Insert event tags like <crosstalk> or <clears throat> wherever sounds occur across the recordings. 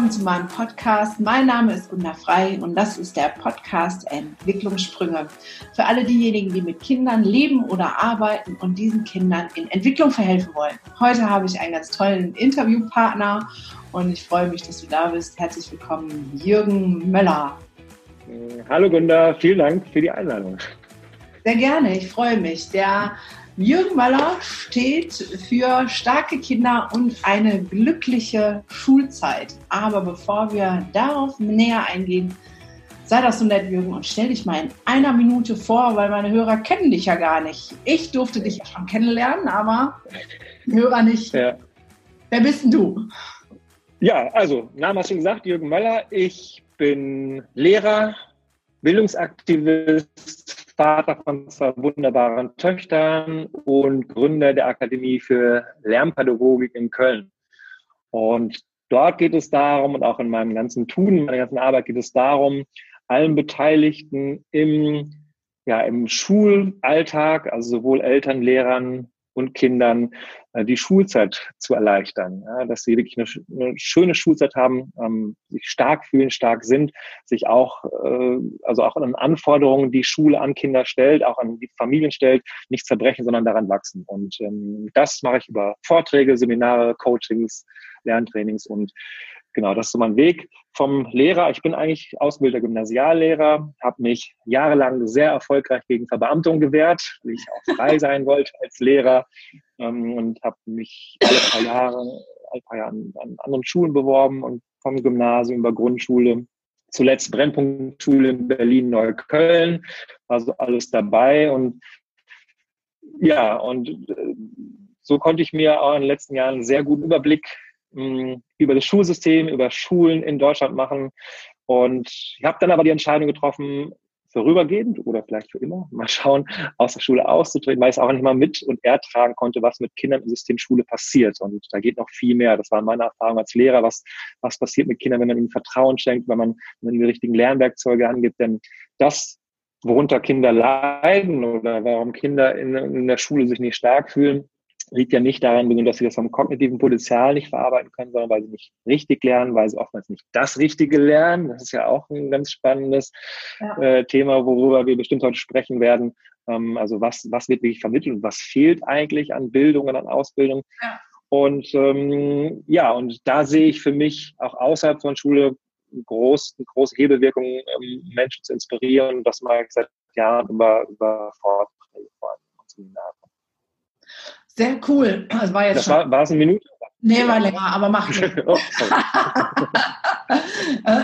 willkommen zu meinem Podcast. Mein Name ist Gunda Frei und das ist der Podcast Entwicklungssprünge. Für alle diejenigen, die mit Kindern leben oder arbeiten und diesen Kindern in Entwicklung verhelfen wollen. Heute habe ich einen ganz tollen Interviewpartner und ich freue mich, dass du da bist. Herzlich willkommen, Jürgen Möller. Hallo Gunda, vielen Dank für die Einladung. Sehr gerne, ich freue mich. Der Jürgen Möller steht für starke Kinder und eine glückliche Schulzeit. Aber bevor wir darauf näher eingehen, sei das so nett, Jürgen, und stell dich mal in einer Minute vor, weil meine Hörer kennen dich ja gar nicht. Ich durfte dich ja schon kennenlernen, aber Hörer nicht. Ja. Wer bist denn du? Ja, also, Name hast du gesagt, Jürgen Möller. Ich bin Lehrer, Bildungsaktivist, Vater von zwei wunderbaren Töchtern und Gründer der Akademie für Lernpädagogik in Köln. Und dort geht es darum, und auch in meinem ganzen Tun, in meiner ganzen Arbeit geht es darum, allen Beteiligten im, ja, im Schulalltag, also sowohl Eltern, Lehrern, und Kindern äh, die Schulzeit zu erleichtern, ja, dass sie wirklich eine, eine schöne Schulzeit haben, ähm, sich stark fühlen, stark sind, sich auch, äh, also auch an Anforderungen, die Schule an Kinder stellt, auch an die Familien stellt, nicht zerbrechen, sondern daran wachsen. Und ähm, das mache ich über Vorträge, Seminare, Coachings, Lerntrainings und genau, das ist so mein Weg vom Lehrer. Ich bin eigentlich ausgebildeter Gymnasiallehrer, habe mich jahrelang sehr erfolgreich gegen Verbeamtung gewehrt, weil ich auch frei <laughs> sein wollte als Lehrer ähm, und habe mich alle paar Jahre, alle paar Jahre an, an anderen Schulen beworben und vom Gymnasium über Grundschule zuletzt Brennpunktschule in Berlin-Neukölln, war so alles dabei und ja, und äh, so konnte ich mir auch in den letzten Jahren einen sehr guten Überblick über das Schulsystem, über Schulen in Deutschland machen. Und ich habe dann aber die Entscheidung getroffen, vorübergehend oder vielleicht für immer, <laughs> mal schauen, aus der Schule auszutreten, weil ich es auch nicht mal mit und ertragen konnte, was mit Kindern im System Schule passiert. Und da geht noch viel mehr. Das war meine Erfahrung als Lehrer, was, was passiert mit Kindern, wenn man ihnen Vertrauen schenkt, wenn man, wenn man die richtigen Lernwerkzeuge angibt. Denn das, worunter Kinder leiden oder warum Kinder in, in der Schule sich nicht stark fühlen, liegt ja nicht daran, dass sie das vom kognitiven Potenzial nicht verarbeiten können, sondern weil sie nicht richtig lernen, weil sie oftmals nicht das Richtige lernen. Das ist ja auch ein ganz spannendes ja. äh, Thema, worüber wir bestimmt heute sprechen werden. Ähm, also was, was wird wirklich vermittelt und was fehlt eigentlich an Bildung und an Ausbildung? Ja. Und ähm, ja, und da sehe ich für mich auch außerhalb von Schule groß, eine große Hebelwirkung, ähm, Menschen zu inspirieren. Das ich seit Jahren über, über Vorträge vor allem und Seminare. Sehr cool. Das war jetzt das war, war es eine Minute? Nee, war länger, aber mach <laughs> nicht. oh,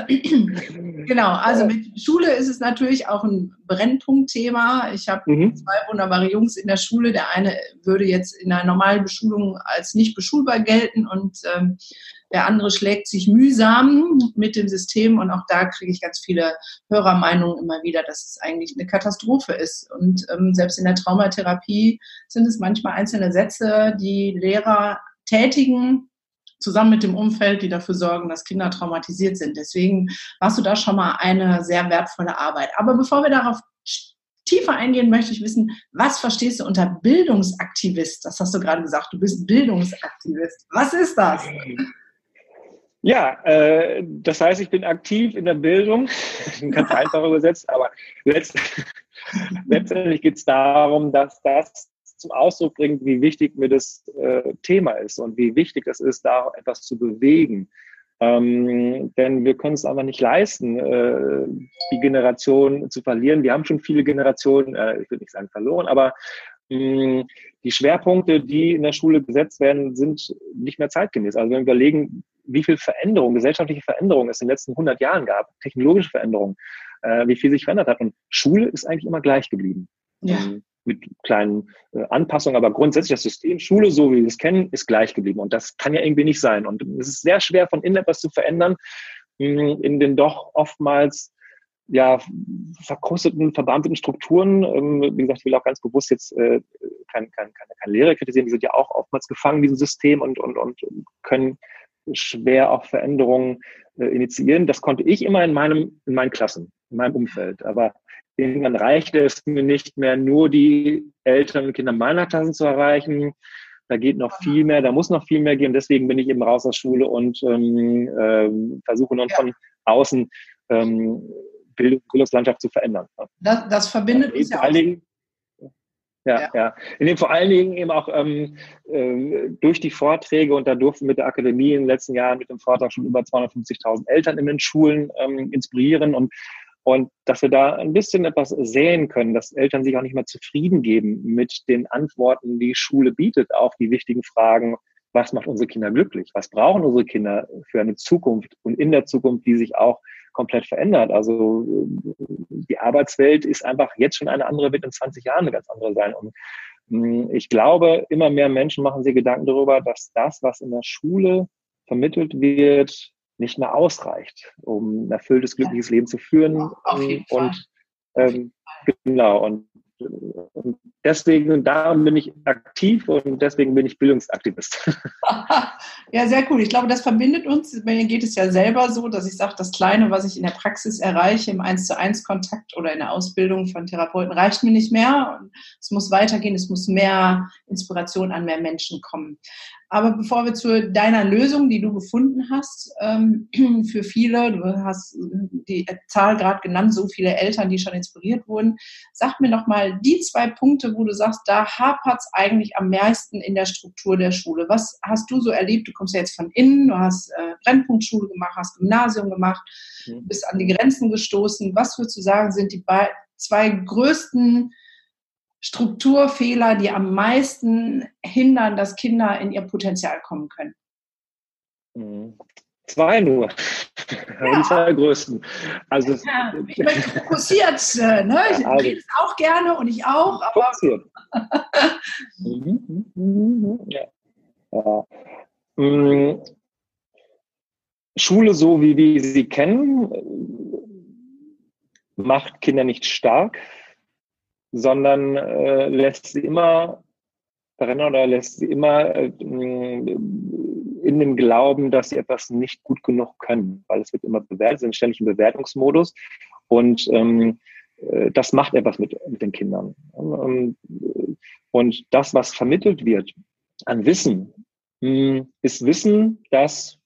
<clears throat> genau, also mit Schule ist es natürlich auch ein Brennpunktthema. Ich habe mhm. zwei wunderbare Jungs in der Schule. Der eine würde jetzt in einer normalen Beschulung als nicht beschulbar gelten und ähm, der andere schlägt sich mühsam mit dem System und auch da kriege ich ganz viele Hörermeinungen immer wieder, dass es eigentlich eine Katastrophe ist. Und ähm, selbst in der Traumatherapie sind es manchmal einzelne Sätze, die Lehrer tätigen, zusammen mit dem Umfeld, die dafür sorgen, dass Kinder traumatisiert sind. Deswegen warst du da schon mal eine sehr wertvolle Arbeit. Aber bevor wir darauf tiefer eingehen, möchte ich wissen, was verstehst du unter Bildungsaktivist? Das hast du gerade gesagt, du bist Bildungsaktivist. Was ist das? Ja, äh, das heißt, ich bin aktiv in der Bildung, <laughs> ganz einfach übersetzt, aber letzt, <laughs> letztendlich geht es darum, dass das zum Ausdruck bringt, wie wichtig mir das äh, Thema ist und wie wichtig es ist, da etwas zu bewegen. Ähm, denn wir können es einfach nicht leisten, äh, die Generation zu verlieren. Wir haben schon viele Generationen, äh, ich würde nicht sagen verloren, aber mh, die Schwerpunkte, die in der Schule gesetzt werden, sind nicht mehr zeitgemäß. Also wenn wir überlegen, wie viel Veränderung, gesellschaftliche Veränderung es in den letzten 100 Jahren gab, technologische Veränderung, äh, wie viel sich verändert hat. Und Schule ist eigentlich immer gleich geblieben. Ja. Ähm, mit kleinen äh, Anpassungen, aber grundsätzlich das System Schule, so wie wir es kennen, ist gleich geblieben. Und das kann ja irgendwie nicht sein. Und es ist sehr schwer, von innen etwas zu verändern, mh, hm, in den doch oftmals ja, verkrusteten, verbeamteten Strukturen. Ähm, wie gesagt, ich will auch ganz bewusst jetzt äh, kein, kein, keine, keine Lehre kritisieren, die sind ja auch oftmals gefangen in diesem System und, und, und können schwer auch Veränderungen äh, initiieren. Das konnte ich immer in meinem, in meinen Klassen, in meinem Umfeld. Aber irgendwann reichte es mir nicht mehr, nur die Eltern und Kinder meiner Klassen zu erreichen, Da geht noch viel mehr, da muss noch viel mehr gehen. Deswegen bin ich eben raus aus Schule und ähm, äh, versuche nun ja. von außen ähm, Bildungslandschaft zu verändern. Das, das verbindet uns ja auch. Ja, ja, ja. In dem vor allen Dingen eben auch ähm, äh, durch die Vorträge und da durften mit der Akademie in den letzten Jahren mit dem Vortrag schon über 250.000 Eltern in den Schulen ähm, inspirieren und und dass wir da ein bisschen etwas sehen können, dass Eltern sich auch nicht mehr zufrieden geben mit den Antworten, die Schule bietet auf die wichtigen Fragen, was macht unsere Kinder glücklich? Was brauchen unsere Kinder für eine Zukunft und in der Zukunft, die sich auch komplett verändert? Also die Arbeitswelt ist einfach jetzt schon eine andere, wird in 20 Jahren eine ganz andere sein. Und hm, ich glaube, immer mehr Menschen machen sich Gedanken darüber, dass das, was in der Schule vermittelt wird, nicht mehr ausreicht, um ein erfülltes, glückliches Leben zu führen. und ähm, genau, und und deswegen, darum bin ich aktiv und deswegen bin ich Bildungsaktivist. <laughs> ja, sehr cool. Ich glaube, das verbindet uns. Mir geht es ja selber so, dass ich sage, das Kleine, was ich in der Praxis erreiche, im 1 zu 1 Kontakt oder in der Ausbildung von Therapeuten, reicht mir nicht mehr. Es muss weitergehen, es muss mehr Inspiration an mehr Menschen kommen. Aber bevor wir zu deiner Lösung, die du gefunden hast, ähm, <clears throat> für viele, du hast die Zahl gerade genannt, so viele Eltern, die schon inspiriert wurden, sag mir noch mal die zwei Punkte, wo du sagst, da hapert es eigentlich am meisten in der Struktur der Schule. Was hast du so erlebt? Du kommst ja jetzt von innen, du hast äh, Brennpunktschule gemacht, hast Gymnasium gemacht, mhm. bist an die Grenzen gestoßen. Was würdest du sagen, sind die zwei größten Strukturfehler, die am meisten hindern, dass Kinder in ihr Potenzial kommen können? Mhm. Zwei nur. Ja. Die zwei größten. Also ja, ich bin fokussiert, <laughs> äh, ne? Ich also, rede auch gerne und ich auch. Fokussiert. <laughs> Mhm, mhm, ja. ja. Schule, so wie wir sie kennen, macht Kinder nicht stark, sondern äh, lässt sie immer daran oder lässt sie immer äh, in dem Glauben, dass sie etwas nicht gut genug können, weil es wird immer bewertet, sind ständig im Bewertungsmodus und ähm, äh, das macht etwas mit, mit den Kindern. Ähm, und das, was vermittelt wird an Wissen, mh, ist Wissen, das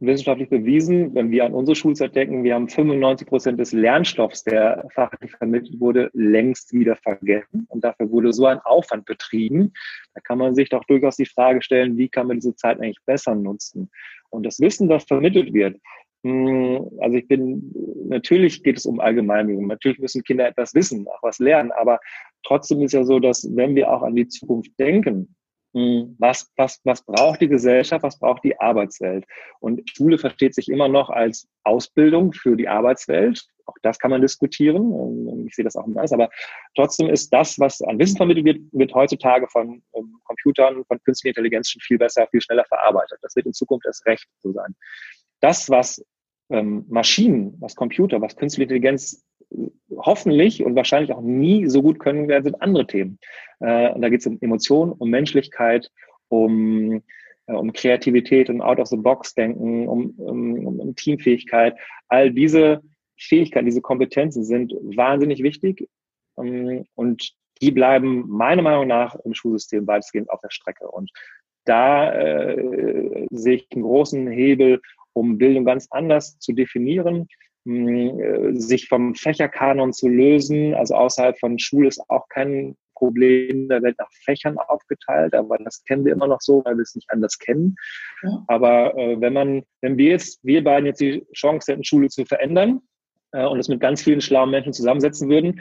wissenschaftlich bewiesen, wenn wir an unsere Schulzeit denken, wir haben 95 Prozent des Lernstoffs, der fachlich vermittelt wurde, längst wieder vergessen. Und dafür wurde so ein Aufwand betrieben. Da kann man sich doch durchaus die Frage stellen, wie kann man diese Zeit eigentlich besser nutzen? Und das Wissen, das vermittelt wird, hm, also ich bin, natürlich geht es um Allgemeinbildung. Natürlich müssen Kinder etwas wissen, auch was lernen. Aber trotzdem ist ja so, dass wenn wir auch an die Zukunft denken, was, was, was braucht die Gesellschaft, was braucht die Arbeitswelt? Und Schule versteht sich immer noch als Ausbildung für die Arbeitswelt. Auch das kann man diskutieren. Ich sehe das auch im Geist. Aber trotzdem ist das, was an Wissen vermittelt wird, wird heutzutage von um, Computern, von künstlicher Intelligenz schon viel besser, viel schneller verarbeitet. Das wird in Zukunft erst recht so sein. Das, was ähm, Maschinen, was Computer, was künstliche Intelligenz hoffentlich und wahrscheinlich auch nie so gut können werden, sind andere Themen. Äh, und da geht es um Emotionen, um Menschlichkeit, um, äh, um Kreativität, um Out-of-the-Box-Denken, um, um, um Teamfähigkeit. All diese Fähigkeiten, diese Kompetenzen sind wahnsinnig wichtig ähm, und die bleiben meiner Meinung nach im Schulsystem weitestgehend auf der Strecke. Und da äh, sehe ich einen großen Hebel, um Bildung ganz anders zu definieren sich vom Fächerkanon zu lösen. Also außerhalb von Schule ist auch kein Problem. Da wird nach Fächern aufgeteilt, aber das kennen wir immer noch so, weil wir es nicht anders kennen. Ja. Aber äh, wenn man, wenn wir jetzt, wir beiden jetzt die Chance hätten, Schule zu verändern äh, und es mit ganz vielen schlauen Menschen zusammensetzen würden,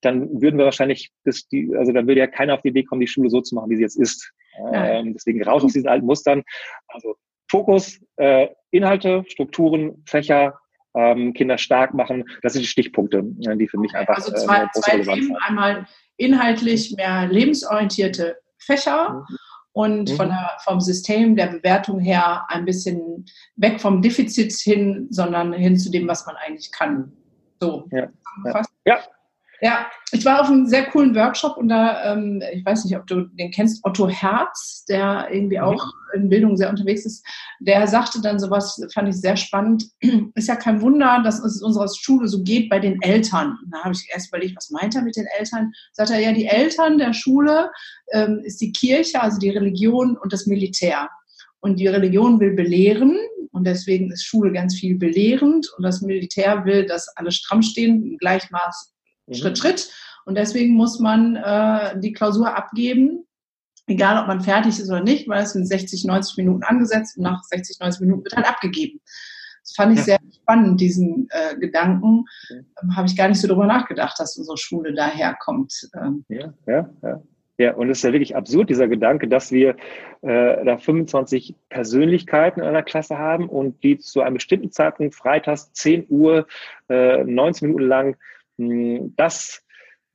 dann würden wir wahrscheinlich, das, die, also dann würde ja keiner auf die Idee kommen, die Schule so zu machen, wie sie jetzt ist. Ähm, deswegen raus aus diesen alten Mustern. Also Fokus, äh, Inhalte, Strukturen, Fächer, ähm, Kinder stark machen. Das sind die Stichpunkte, die für mich einfach also zwei, äh, zwei Themen. Einmal inhaltlich mehr lebensorientierte Fächer mhm. und mhm. von der, vom System der Bewertung her ein bisschen weg vom Defizit hin, sondern hin zu dem, was man eigentlich kann. So. Ja, ja. ja. Ja, ich war auf einem sehr coolen Workshop und da, ähm, ich weiß nicht, ob du den kennst, Otto Herz, der irgendwie mhm. auch in Bildung sehr unterwegs ist, der sagte dann sowas, fand ich sehr spannend. <clears throat> Ist ja kein Wunder, dass es unserer Schule so geht bei den Eltern. Da habe ich erst überlegt, was meint er mit den Eltern? Sagt er, ja, die Eltern der Schule ähm, ist die Kirche, also die Religion und das Militär. Und die Religion will belehren und deswegen ist Schule ganz viel belehrend und das Militär will, dass alle stramm stehen, im Gleichmaß mhm. Schritt, Schritt. Und deswegen muss man äh, die Klausur abgeben, egal ob man fertig ist oder nicht, weil es sind 60, 90 Minuten angesetzt und nach 60, 90 Minuten wird halt abgegeben. Das fand ich ja. sehr spannend, diesen äh, Gedanken. Ähm, Habe ich gar nicht so drüber nachgedacht, dass unsere Schule daherkommt. Ähm. Ja, ja, ja. Ja, und es ist ja wirklich absurd, dieser Gedanke, dass wir äh, da 25 Persönlichkeiten in einer Klasse haben und die zu einem bestimmten Zeitpunkt, freitags 10 Uhr, äh, 19 Minuten lang, das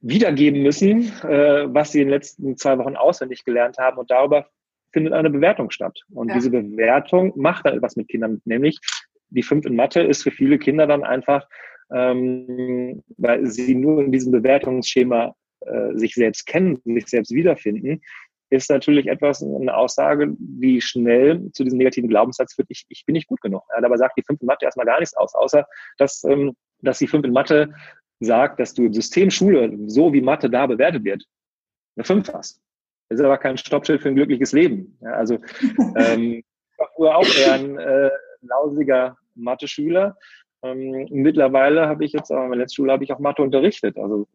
wiedergeben müssen, äh, was sie in den letzten zwei Wochen auswendig gelernt haben. Und darüber findet eine Bewertung statt. Und ja. diese Bewertung macht dann etwas mit Kindern, nämlich die fünf in Mathe ist für viele Kinder dann einfach, ähm, weil sie nur in diesem Bewertungsschema äh, sich selbst kennen, sich selbst wiederfinden, ist natürlich etwas, eine Aussage, die schnell zu diesem negativen Glaubenssatz führt, ich, ich bin nicht gut genug. Ja, dabei sagt die fünf in Mathe erstmal gar nichts aus, außer dass, ähm, dass die fünf in Mathe sagt, dass du im System Schule, so wie Mathe da bewertet wird, eine fünf hast. Das ist aber kein Stoppschild für ein glückliches Leben. Ja, also <laughs> ähm, ich war früher auch eher ein äh, lausiger Mathe-Schüler. Ähm, mittlerweile habe ich jetzt, aber in der letzten Schule habe ich auch Mathe unterrichtet. Also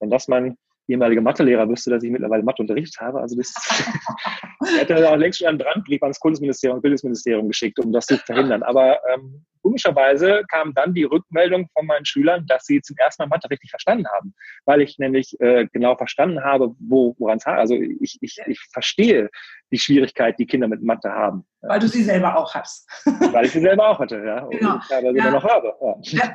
wenn das mein ehemaliger Mathelehrer wüsste, dass ich mittlerweile Mathe unterrichtet habe, also das hätte <laughs> auch längst schon einen Brandbrief ans Kultusministerium und Bildungsministerium geschickt, um das zu verhindern. Aber ähm, komischerweise kam dann die Rückmeldung von meinen Schülern, dass sie zum ersten Mal Mathe richtig verstanden haben, weil ich nämlich äh, genau verstanden habe, wo, woran es Also ich, ich, ich verstehe die Schwierigkeit, die Kinder mit Mathe haben. Weil du sie selber auch hast. <laughs> weil ich sie selber auch hatte, ja. Und genau. ich teilweise ja. noch habe. Ja. Ja.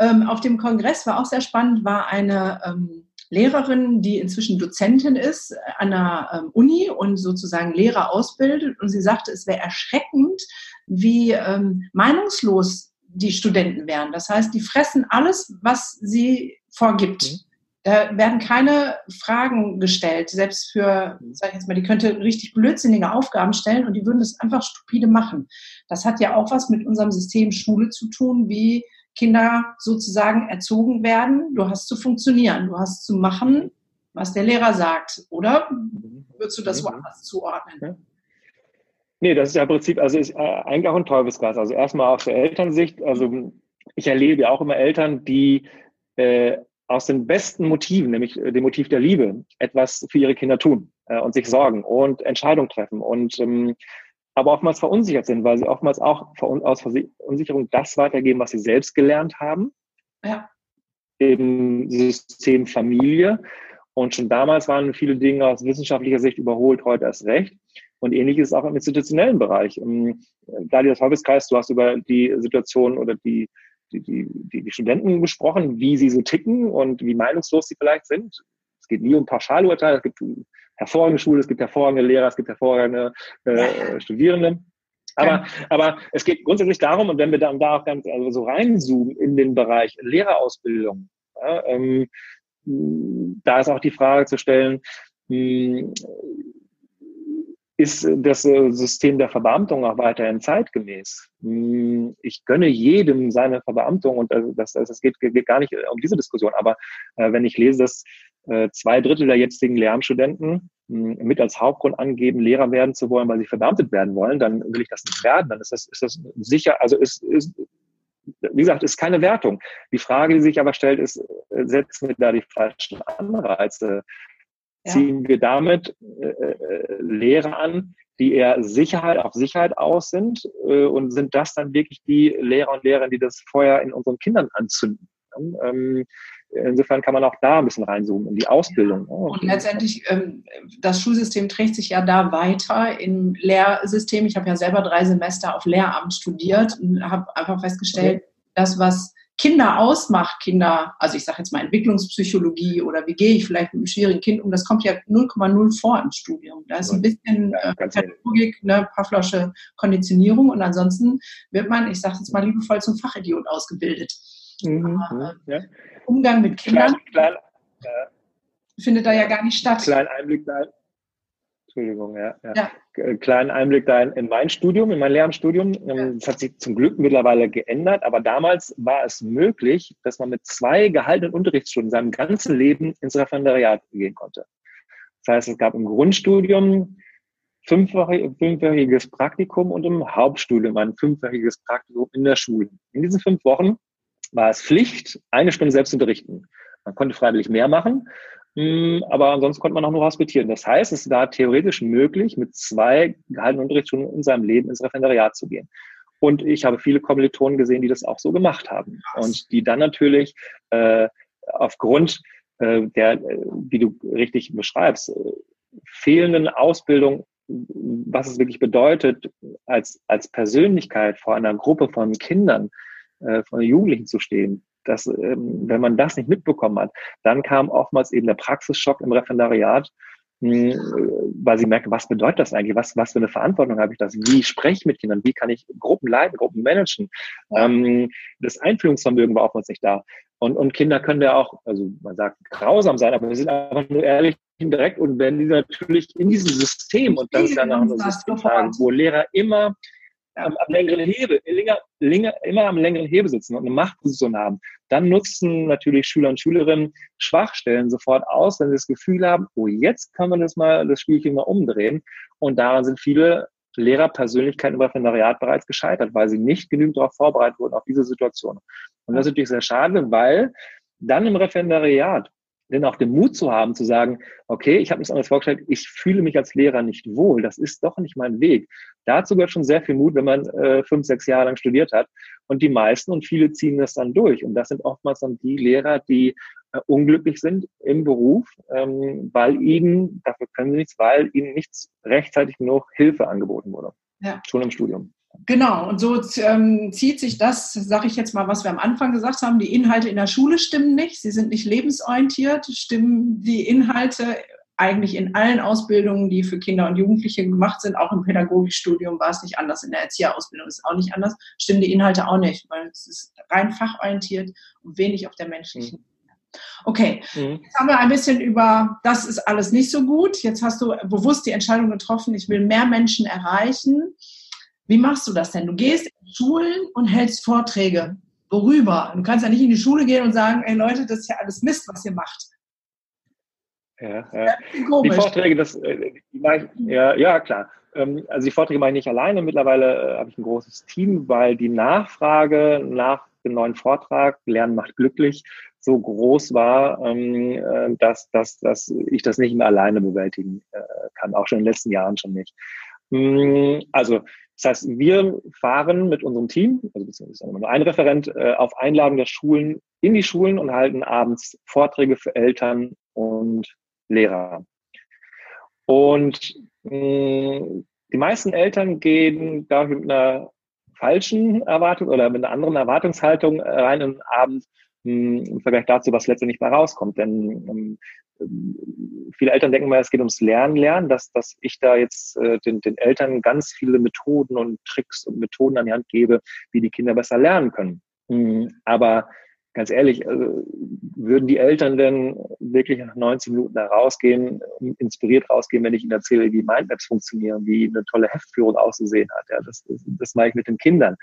Ähm, auf dem Kongress war auch sehr spannend, war eine ähm, Lehrerin, die inzwischen Dozentin ist an der ähm, Uni und sozusagen Lehrer ausbildet. Und sie sagte, es wäre erschreckend, wie ähm, meinungslos die Studenten wären. Das heißt, die fressen alles, was sie vorgibt. Mhm. Da werden keine Fragen gestellt, selbst für, sag ich jetzt mal, die könnte richtig blödsinnige Aufgaben stellen und die würden das einfach stupide machen. Das hat ja auch was mit unserem System Schule zu tun, wie Kinder sozusagen erzogen werden. Du hast zu funktionieren, du hast zu machen, was der Lehrer sagt. Oder würdest du das mhm. woanders zuordnen? Nee, das ist ja im Prinzip, also ist äh, eigentlich auch ein Teufelskreis. Also erstmal aus der Elternsicht, also ich erlebe ja auch immer Eltern, die äh, aus den besten Motiven, nämlich äh, dem Motiv der Liebe, etwas für ihre Kinder tun äh, und sich sorgen und Entscheidungen treffen und ähm, aber oftmals verunsichert sind, weil sie oftmals auch aus Verunsicherung das weitergeben, was sie selbst gelernt haben. Ja. Im System Familie. Und schon damals waren viele Dinge aus wissenschaftlicher Sicht überholt, heute erst recht. Und ähnlich ist es auch im institutionellen Bereich. Da das Hobbeskreis, du hast über die Situation oder die, die, die, die Studenten gesprochen, wie sie so ticken und wie meinungslos sie vielleicht sind. Es geht nie um Pauschalurteile, es gibt hervorragende Schule, es gibt hervorragende Lehrer, es gibt hervorragende äh, Studierende. Aber, aber es geht grundsätzlich darum, und wenn wir dann da auch ganz also so reinzoomen in den Bereich Lehrerausbildung, ja, ähm, da ist auch die Frage zu stellen, mh, ist das äh, System der Verbeamtung auch weiterhin zeitgemäß? Hm, ich gönne jedem seine Verbeamtung und das, das, das geht, geht gar nicht um diese Diskussion. Aber äh, wenn ich lese, dass äh, zwei Drittel der jetzigen Lehramtsstudenten hm, mit als Hauptgrund angeben, Lehrer werden zu wollen, weil sie verbeamtet werden wollen, dann will ich das nicht werden. Dann ist das, ist das sicher, also ist, ist wie gesagt, ist keine Wertung. Die Frage, die sich aber stellt, ist, äh, setzen wir da die falschen Anreize? Ziehen wir damit äh, äh, Lehrer an, die eher Sicherheit auf Sicherheit aus sind äh, und sind das dann wirklich die Lehrer und Lehrerinnen, die das Feuer in unseren Kindern anzünden. Ähm, insofern kann man auch da ein bisschen reinzoomen in die Ausbildung. Ja. Und letztendlich, ähm, das Schulsystem trägt sich ja da weiter im Lehrsystem. Ich habe ja selber drei Semester auf Lehramt studiert und habe einfach festgestellt, okay. das, was Kinder ausmacht, Kinder, also ich sage jetzt mal Entwicklungspsychologie oder wie gehe ich vielleicht mit einem schwierigen Kind um, das kommt ja 0,0 vor im Studium. Da ist ein bisschen äh, Pädagogik, ne, Pavlosche Konditionierung und ansonsten wird man, ich sage jetzt mal liebevoll zum Fachidiot ausgebildet. Mhm, ja. Umgang mit Kindern klein, klein, äh, findet da ja gar nicht statt. Kleinen Einblick da. Entschuldigung, ja. ja. ja. Äh, kleinen Einblick da in, in, mein Studium, in mein Lehramtsstudium. Ähm, das hat sich zum Glück mittlerweile geändert, aber damals war es möglich, dass man mit zwei gehaltenen Unterrichtsstunden seinem ganzen Leben ins Referendariat gehen konnte. Das heißt, es gab im Grundstudium fünfwöchiges Praktikum und im Hauptstudium ein fünfwöchiges Praktikum in der Schule. In diesen fünf Wochen war es Pflicht, eine Stunde selbst zu unterrichten. Man konnte freiwillig mehr machen, aber ansonsten konnte man auch nur hospitieren. Das heißt, es war theoretisch möglich, mit zwei gehaltenen Unterrichtsstunden in seinem Leben ins Referendariat zu gehen. Und ich habe viele Kommilitonen gesehen, die das auch so gemacht haben. Und die dann natürlich äh, aufgrund äh, der, äh, wie du richtig beschreibst, äh, fehlenden Ausbildung was es wirklich bedeutet, als, als Persönlichkeit vor einer Gruppe von Kindern, äh, von Jugendlichen zu stehen. Dass, ähm, wenn man das nicht mitbekommen hat, dann kam oftmals eben der Praxisschock im Referendariat, hm, weil sie merken, was bedeutet das eigentlich? Was, was für eine Verantwortung habe ich das? Wie spreche ich mit Kindern? Wie kann ich Gruppen leiten, Gruppen managen? Ähm, das Einfühlungsvermögen war oftmals nicht da. Und, und Kinder können ja auch, also man sagt, grausam sein, aber wir sind einfach nur ehrlich direkt und wenn die natürlich in diesem System, und das ist ja nach einem System, wo Lehrer immer am, am längeren Hebel, länger, länger, immer am längeren Hebel sitzen und eine Machtposition haben, dann nutzen natürlich Schüler und Schülerinnen Schwachstellen sofort aus, wenn sie das Gefühl haben, oh, jetzt kann man das mal, das Spielchen mal umdrehen. Und daran sind viele Lehrerpersönlichkeiten im Referendariat bereits gescheitert, weil sie nicht genügend darauf vorbereitet wurden, auf diese Situation. Und das ist natürlich sehr schade, weil dann im Referendariat denn auch den Mut zu haben, zu sagen, okay, ich habe mir das anders vorgestellt, ich fühle mich als Lehrer nicht wohl, das ist doch nicht mein Weg. Dazu gehört schon sehr viel Mut, wenn man äh, fünf, sechs Jahre lang studiert hat. Und die meisten und viele ziehen das dann durch. Und das sind oftmals dann die Lehrer, die äh, unglücklich sind im Beruf, ähm, weil ihnen, dafür können sie nichts, weil ihnen nichts rechtzeitig genug Hilfe angeboten wurde. Ja. Schon im Studium. Genau, und so ähm, zieht sich das, sage ich jetzt mal, was wir am Anfang gesagt haben, die Inhalte in der Schule stimmen nicht, sie sind nicht lebensorientiert, stimmen die Inhalte eigentlich in allen Ausbildungen, die für Kinder und Jugendliche gemacht sind, auch im Pädagogikstudium war es nicht anders, in der Erzieherausbildung ist es auch nicht anders, stimmen die Inhalte auch nicht, weil es ist rein fachorientiert und wenig auf der menschlichen. Okay, mhm. jetzt haben wir ein bisschen über, das ist alles nicht so gut. Jetzt hast du bewusst die Entscheidung getroffen, ich will mehr Menschen erreichen. Wie machst du das denn? Du gehst in Schulen und hältst Vorträge. Worüber? Du kannst ja nicht in die Schule gehen und sagen, ey Leute, das ist ja alles Mist, was ihr macht. Ja, ja. Die Vorträge, das, äh, die ich, ja, ja, klar. Ähm, also die Vorträge mache ich nicht alleine. Mittlerweile äh, habe ich ein großes Team, weil die Nachfrage nach dem neuen Vortrag, Lernen macht glücklich, so groß war, ähm, äh, dass, dass, dass ich das nicht mehr alleine bewältigen kann, auch schon in den letzten Jahren schon nicht. Mm, also das heißt, wir fahren mit unserem Team, also beziehungsweise nur ein Referent, äh, auf Einladung der Schulen in die Schulen und halten abends Vorträge für Eltern und Lehrer. Und mh, die meisten Eltern gehen, glaube mit einer falschen Erwartung oder mit einer anderen Erwartungshaltung rein im Abend mh, mm, im Vergleich dazu, was letztendlich mal rauskommt. Denn ähm, viele Eltern denken mal, es geht ums Lernen, Lernen, dass, dass ich da jetzt äh, den, den Eltern ganz viele Methoden und Tricks und Methoden an die Hand gebe, wie die Kinder besser lernen können. Mhm. Aber ganz ehrlich, also, würden die Eltern denn wirklich nach 90 Minuten da rausgehen, inspiriert rausgehen, wenn ich ihnen erzähle, wie Mindmaps funktionieren, wie eine tolle Heftführung auszusehen hat? Ja, das, das, das mache ich mit den Kindern,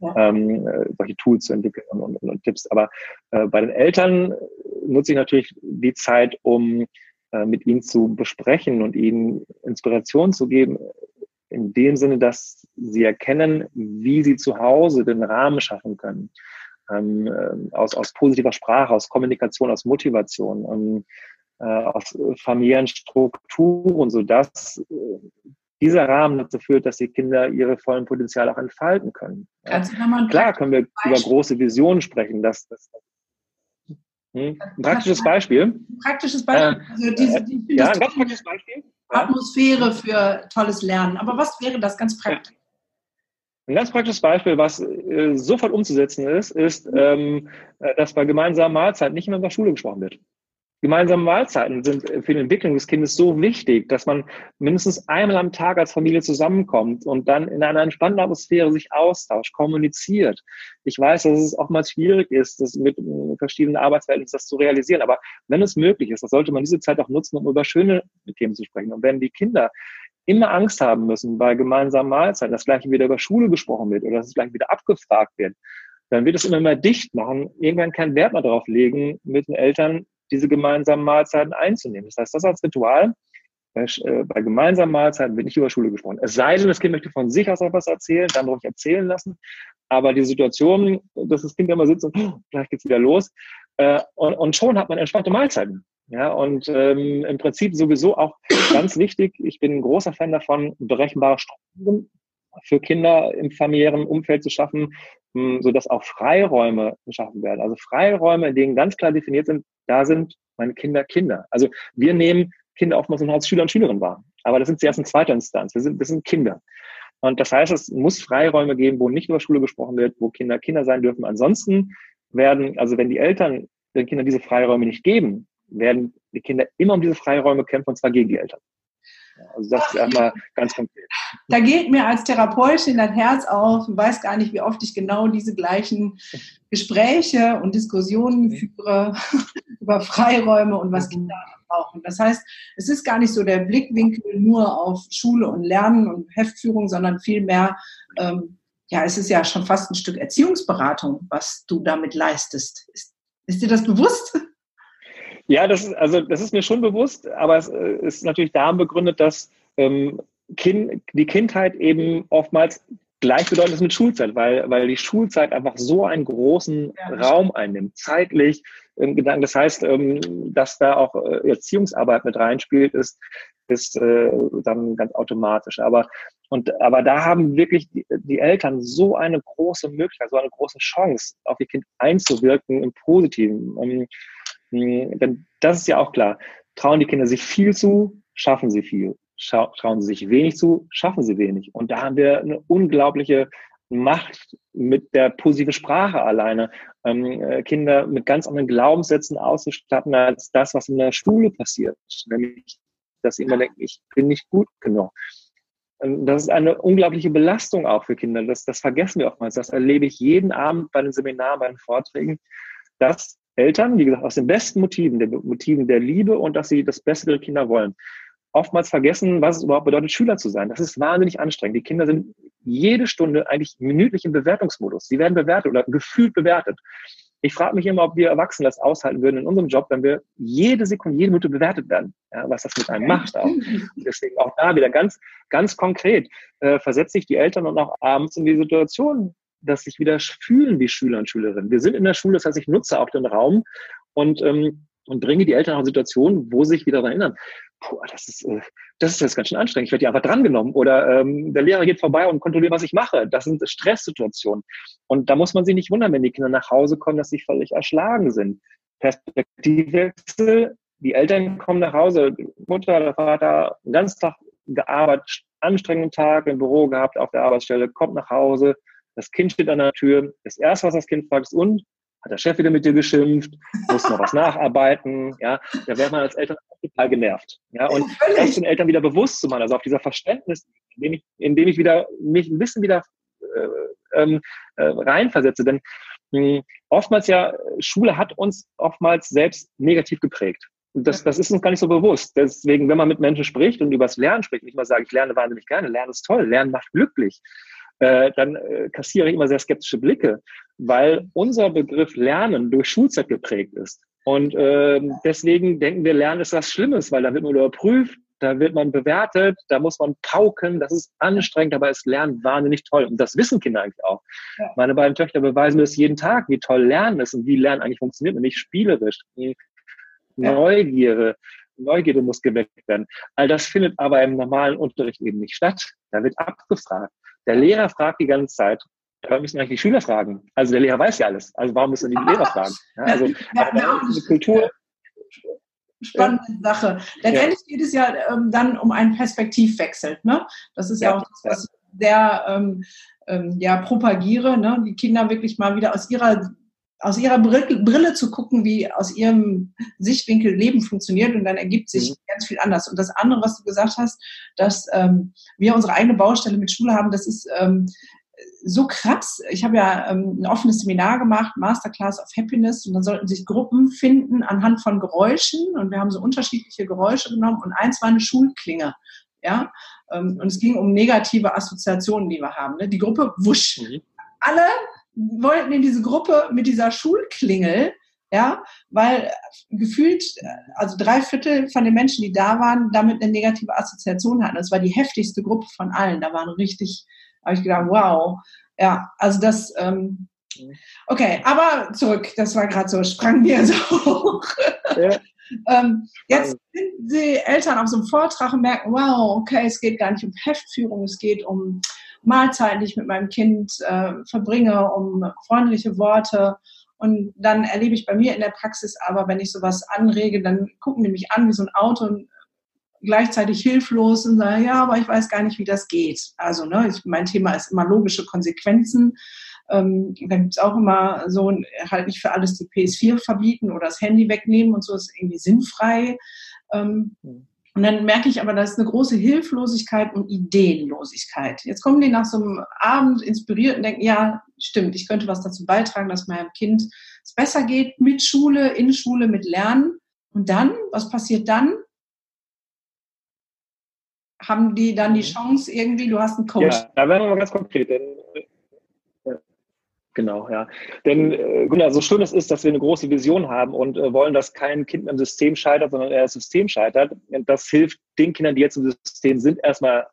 ja. ähm, äh, solche Tools zu entwickeln und, und, und Tipps. Aber äh, bei den Eltern nutze ich natürlich die Zeit, um äh, mit ihnen zu besprechen und ihnen Inspiration zu geben, in dem Sinne, dass sie erkennen, wie sie zu Hause den Rahmen schaffen können ähm, äh, aus, aus positiver Sprache, aus Kommunikation, aus Motivation, ähm, äh, aus familiären Strukturen, sodass äh, dieser Rahmen dazu führt, dass die Kinder ihre vollen Potenziale auch entfalten können. Mal Klar können wir Beispiel? über große Visionen sprechen. Dass, dass, hm, ein praktisches Beispiel. Ein praktisches Beispiel. Äh, also diese, die, ja, ein ganz praktisches Beispiel. Atmosphäre für tolles Lernen. Aber was wäre das ganz praktisch? Ein ganz praktisches Beispiel, was äh, sofort umzusetzen ist, ist, ähm, äh, dass bei gemeinsamen Mahlzeiten nicht mehr über Schule gesprochen wird. gemeinsame Mahlzeiten sind für die Entwicklung des Kindes so wichtig, dass man mindestens einmal am Tag als Familie zusammenkommt und dann in einer entspannten Atmosphäre sich austauscht, kommuniziert. Ich weiß, dass es oftmals schwierig ist, das mit verschiedenen Arbeitsverhältnissen das zu realisieren, aber wenn es möglich ist, dann sollte man diese Zeit auch nutzen, um über schöne Themen zu sprechen. Und wenn die Kinder immer Angst haben müssen bei gemeinsamen Mahlzeiten, dass gleich wieder über Schule gesprochen wird oder dass es gleich wieder abgefragt wird, dann wird es immer mehr dicht machen, irgendwann keinen Wert mehr darauf legen, mit den Eltern diese gemeinsamen Mahlzeiten einzunehmen. Das heißt, das als Ritual, bei, äh, bei gemeinsamen Mahlzeiten wird nicht über Schule gesprochen. Es sei denn, das Kind möchte von sich aus etwas erzählen, dann ruhig erzählen lassen. Aber die Situation, dass das Kind immer sitzt und oh, gleich geht's wieder los, äh, und, und schon hat man entspannte Mahlzeiten. Ja, und ähm, im Prinzip sowieso auch ganz wichtig, ich bin ein großer Fan davon, berechenbare Strukturen für Kinder im familiären Umfeld zu schaffen, hm, so dass auch Freiräume geschaffen werden. Also Freiräume, in denen ganz klar definiert sind, da sind meine Kinder Kinder. Also wir nehmen Kinder oftmals nur als Schüler und Schülerinnen wahr. Aber das sind sie erst in zweiter Instanz. Wir sind, das sind Kinder. Und das heißt, es muss Freiräume geben, wo nicht über Schule gesprochen wird, wo Kinder Kinder sein dürfen. Ansonsten werden, also wenn die Eltern den Kindern diese Freiräume nicht geben, werden die Kinder immer um diese Freiräume kämpfen, und zwar gegen die Eltern. Also das ist erstmal ganz konkret. Da geht mir als Therapeutin das Herz auf. Ich weiß gar nicht, wie oft ich genau diese gleichen Gespräche und Diskussionen mhm. führe <laughs> über Freiräume und was mhm. Kinder brauchen. Das heißt, es ist gar nicht so der Blickwinkel nur auf Schule und Lernen und Heftführung, sondern vielmehr, ähm, ja, es ist ja schon fast ein Stück Erziehungsberatung, was du damit leistest. Ist, ist dir das bewusst? Ja, das ist, also das ist mir schon bewusst, aber es äh, ist natürlich daran begründet, dass ähm, kind, die Kindheit eben oftmals gleichbedeutend ist mit Schulzeit, weil, weil die Schulzeit einfach so einen großen ja, Raum einnimmt, zeitlich im Gedanken. Das heißt, ähm, dass da auch äh, Erziehungsarbeit mit reinspielt, ist, ist äh, dann ganz automatisch. Aber, und, aber da haben wirklich die, die Eltern so eine große Möglichkeit, so eine große Chance, auf ihr Kind einzuwirken im Positiven. Ähm, hm, denn das ist ja auch klar. Trauen die Kinder sich viel zu, schaffen sie viel. Trauen sie sich wenig zu, schaffen sie wenig. Und da haben wir eine unglaubliche Macht mit der positiven Sprache alleine, ähm, äh, Kinder mit ganz anderen Glaubenssätzen auszustatten, als das, was in der Schule passiert. Nämlich, dass sie immer denken, ich bin nicht gut genug. Und das ist eine unglaubliche Belastung auch für Kinder. Das, das vergessen wir oftmals. Das erlebe ich jeden Abend bei den Seminaren, bei den Vorträgen, dass Eltern, wie gesagt, aus den besten Motiven, den Motiven der Liebe und dass sie das Beste der Kinder wollen, oftmals vergessen, was es überhaupt bedeutet, Schüler zu sein. Das ist wahnsinnig anstrengend. Die Kinder sind jede Stunde eigentlich minütlich im Bewertungsmodus. Sie werden bewertet oder gefühlt bewertet. Ich frage mich immer, ob wir Erwachsene das aushalten würden in unserem Job, wenn wir jede Sekunde, jede Minute bewertet werden. Ja, was das mit einem macht auch. Deswegen auch da wieder ganz, ganz konkret äh, versetze ich die Eltern und auch abends in die Situation, dass sich wieder fühlen wie Schüler und Schülerinnen. Wir sind in der Schule, das heißt, ich nutze auch den Raum und, ähm, und bringe die Eltern auch in Situationen, wo sie sich wieder daran erinnern. Puh, das ist, äh, das ist jetzt ganz schön anstrengend. Ich werde hier einfach drangenommen oder ähm, der Lehrer geht vorbei und kontrolliert, was ich mache. Das sind Stresssituationen. Und da muss man sich nicht wundern, wenn die Kinder nach Hause kommen, dass sie völlig erschlagen sind. Perspektivwechsel, die Eltern kommen nach Hause, Mutter, der Vater, den ganzen Tag gearbeitet, anstrengenden Tag im Büro gehabt, auf der Arbeitsstelle, kommt nach Hause, das Kind steht an der Tür. Das erste, was das Kind fragt, ist, und? Hat der Chef wieder mit dir geschimpft? Muss noch was nacharbeiten? Ja, da wäre man als Eltern total genervt. Ja, und ja, das den Eltern wieder bewusst zu machen, also auf dieser Verständnis, indem ich, indem ich wieder mich ein bisschen wieder äh, ähm, äh, reinversetze. Denn mh, hm, oftmals ja, Schule hat uns oftmals selbst negativ geprägt. Das, das ist uns gar nicht so bewusst. Deswegen, wenn man mit Menschen spricht und über das Lernen spricht, nicht mal sage, ich lerne wahnsinnig gerne, Lernen ist toll, Lernen macht glücklich äh, dann äh, kassiere ich immer sehr skeptische Blicke, weil unser Begriff Lernen durch Schulzeit geprägt ist. Und äh, deswegen denken wir, Lernen ist was Schlimmes, weil da wird man überprüft, da wird man bewertet, da muss man pauken, das ist anstrengend, aber ist Lernen wahnsinnig toll. Und das wissen Kinder eigentlich auch. Ja. Meine beiden Töchter beweisen mir das jeden Tag, wie toll Lernen ist und wie Lernen eigentlich funktioniert, nämlich spielerisch. Ja. Neugierde, Neugierde muss geweckt werden. All das findet aber im normalen Unterricht eben nicht statt. Da wird abgefragt. Der Lehrer fragt die ganze Zeit, da müssen eigentlich die Schüler fragen. Also der Lehrer weiß ja alles. Also warum müssen die Lehrer fragen? Ja, also <laughs> ja, ja, diese Kultur. Spannende Sache. Letztendlich geht es ja ähm, dann um einen Perspektivwechsel. Ne? Das ist ja, auch das, was ich sehr ähm, ähm, ja, propagiere. Ne? Die Kinder wirklich mal wieder aus ihrer aus ihrer Brille zu gucken, wie aus ihrem Sichtwinkel Leben funktioniert und dann ergibt sich mhm. ganz viel anders. Und das andere, was du gesagt hast, dass ähm, wir unsere eigene Baustelle mit Schule haben, das ist ähm, so krass. Ich habe ja ähm, ein offenes Seminar gemacht, Masterclass of Happiness, und dann sollten sich Gruppen finden anhand von Geräuschen und wir haben so unterschiedliche Geräusche genommen und eins war eine Schulklinge. Ja, ähm, und es ging um negative Assoziationen, die wir haben. Ne? Die Gruppe wusch. Mhm. Alle wollten in diese Gruppe mit dieser Schulklingel, ja, weil gefühlt, also drei Viertel von den Menschen, die da waren, damit eine negative Assoziation hatten. Das war die heftigste Gruppe von allen. Da waren richtig, habe ich gedacht, wow, ja, also das, ähm, okay, aber zurück, das war gerade so, sprang mir so hoch. Ja. <laughs> ähm, jetzt sind die Eltern auf so einem Vortrag und merken, wow, okay, es geht gar nicht um Heftführung, es geht um Mahlzeiten, die ich mit meinem Kind äh, verbringe, um freundliche Worte. Und dann erlebe ich bei mir in der Praxis aber, wenn ich sowas anrege, dann gucken die mich an wie so ein Auto und gleichzeitig hilflos und sagen, ja, aber ich weiß gar nicht, wie das geht. Also, ne, ich, mein Thema ist immer logische Konsequenzen. Ähm, dann gibt es auch immer so, halt nicht für alles die PS4 verbieten oder das Handy wegnehmen und so ist irgendwie sinnfrei. Ähm, hm. Und dann merke ich aber, da ist eine große Hilflosigkeit und Ideenlosigkeit. Jetzt kommen die nach so einem Abend inspiriert und denken, ja, stimmt, ich könnte was dazu beitragen, dass meinem Kind es besser geht mit Schule, in Schule, mit Lernen. Und dann, was passiert dann? Haben die dann die mhm. Chance irgendwie, du hast einen Coach? Ja, da werden wir mal ganz konkret. Denn Genau, ja. Denn äh, Gunnar, so schön es ist, dass wir eine große Vision haben und äh, wollen, dass kein Kind im System scheitert, sondern eher das System scheitert. Das hilft den Kindern, die jetzt im System sind, erstmal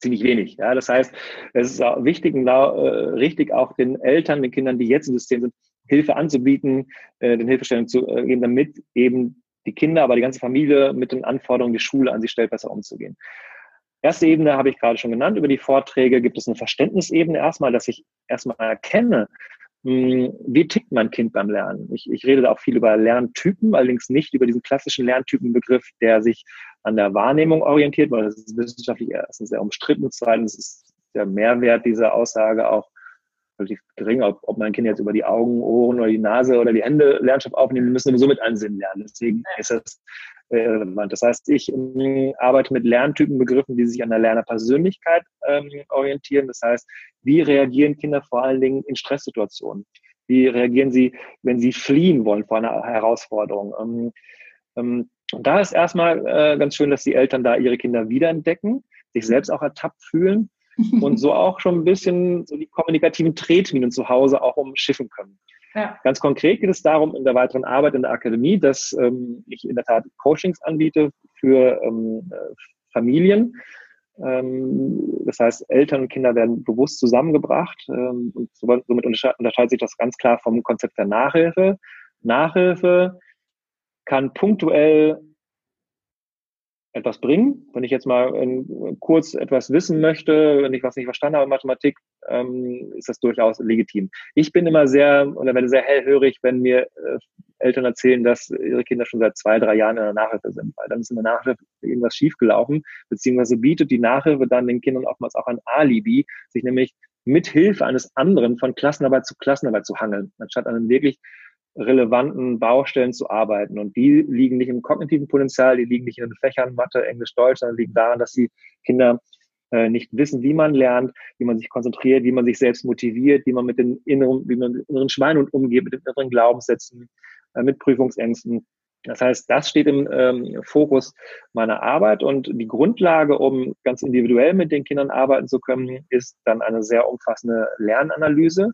ziemlich wenig. Ja, das heißt, es ist auch wichtig und äh, richtig, auch den Eltern, den Kindern, die jetzt im System sind, Hilfe anzubieten, äh, den Hilfestellung zu äh, geben, damit eben die Kinder, aber die ganze Familie mit den Anforderungen die Schule an sich stellt, besser umzugehen. Erste Ebene habe ich gerade schon genannt. Über die Vorträge gibt es eine Verständnisebene erstmal, dass ich erstmal erkenne, hm, wie tickt mein Kind beim Lernen? Ich, ich rede da auch viel über Lerntypen, allerdings nicht über diesen klassischen Lerntypenbegriff, der sich an der Wahrnehmung orientiert, weil das ist wissenschaftlich erstens sehr umstritten. Zweitens ist der Mehrwert dieser Aussage auch relativ gering, ob, ob mein Kind jetzt über die Augen, Ohren oder die Nase oder die Hände Lernstoff aufnehmen, müssen wir so mit Ansinn lernen. Deswegen ist das relevant. Das heißt, ich arbeite mit Lerntypenbegriffen, die sich an der Lernerpersönlichkeit ähm, orientieren. Das heißt, wie reagieren Kinder vor allen Dingen in Stresssituationen? Wie reagieren sie, wenn sie fliehen wollen vor einer Herausforderung? Ähm, ähm, und da ist erstmal äh, ganz schön, dass die Eltern da ihre Kinder wiederentdecken, sich selbst auch ertappt fühlen <laughs> und so auch schon ein bisschen so die kommunikativen Tretminen zu Hause auch umschiffen können. Ja. Ganz konkret geht es darum, in der weiteren Arbeit in der Akademie, dass ähm, ich in der Tat Coachings anbiete für ähm, äh, Familien. Ähm, das heißt, Eltern und Kinder werden bewusst zusammengebracht ähm, und somit unterscheidet sich das ganz klar vom Konzept der Nachhilfe. Nachhilfe kann punktuell etwas bringen. Wenn ich jetzt mal in, kurz etwas wissen möchte, wenn ich was nicht verstanden habe in Mathematik, ähm, ist das durchaus legitim. Ich bin immer sehr oder werde sehr hellhörig, wenn mir äh, Eltern erzählen, dass ihre Kinder schon seit zwei, drei Jahren in der Nachhilfe sind, weil dann ist in der Nachhilfe irgendwas schiefgelaufen, beziehungsweise bietet die Nachhilfe dann den Kindern oftmals auch ein Alibi, sich nämlich mit Hilfe eines anderen von Klassenarbeit zu Klassenarbeit zu hangeln, anstatt an einem wirklich relevanten Baustellen zu arbeiten. Und die liegen nicht im kognitiven Potenzial, die liegen nicht in den Fächern Mathe, Englisch, Deutsch, sondern liegen daran, dass die Kinder äh, nicht wissen, wie man lernt, wie man sich konzentriert, wie man sich selbst motiviert, wie man mit den inneren, wie man mit inneren Schweinehund umgeht, mit den inneren Glaubenssätzen, äh, mit Prüfungsängsten. Das heißt, das steht im ähm, Fokus meiner Arbeit und die Grundlage, um ganz individuell mit den Kindern arbeiten zu können, ist dann eine sehr umfassende Lernanalyse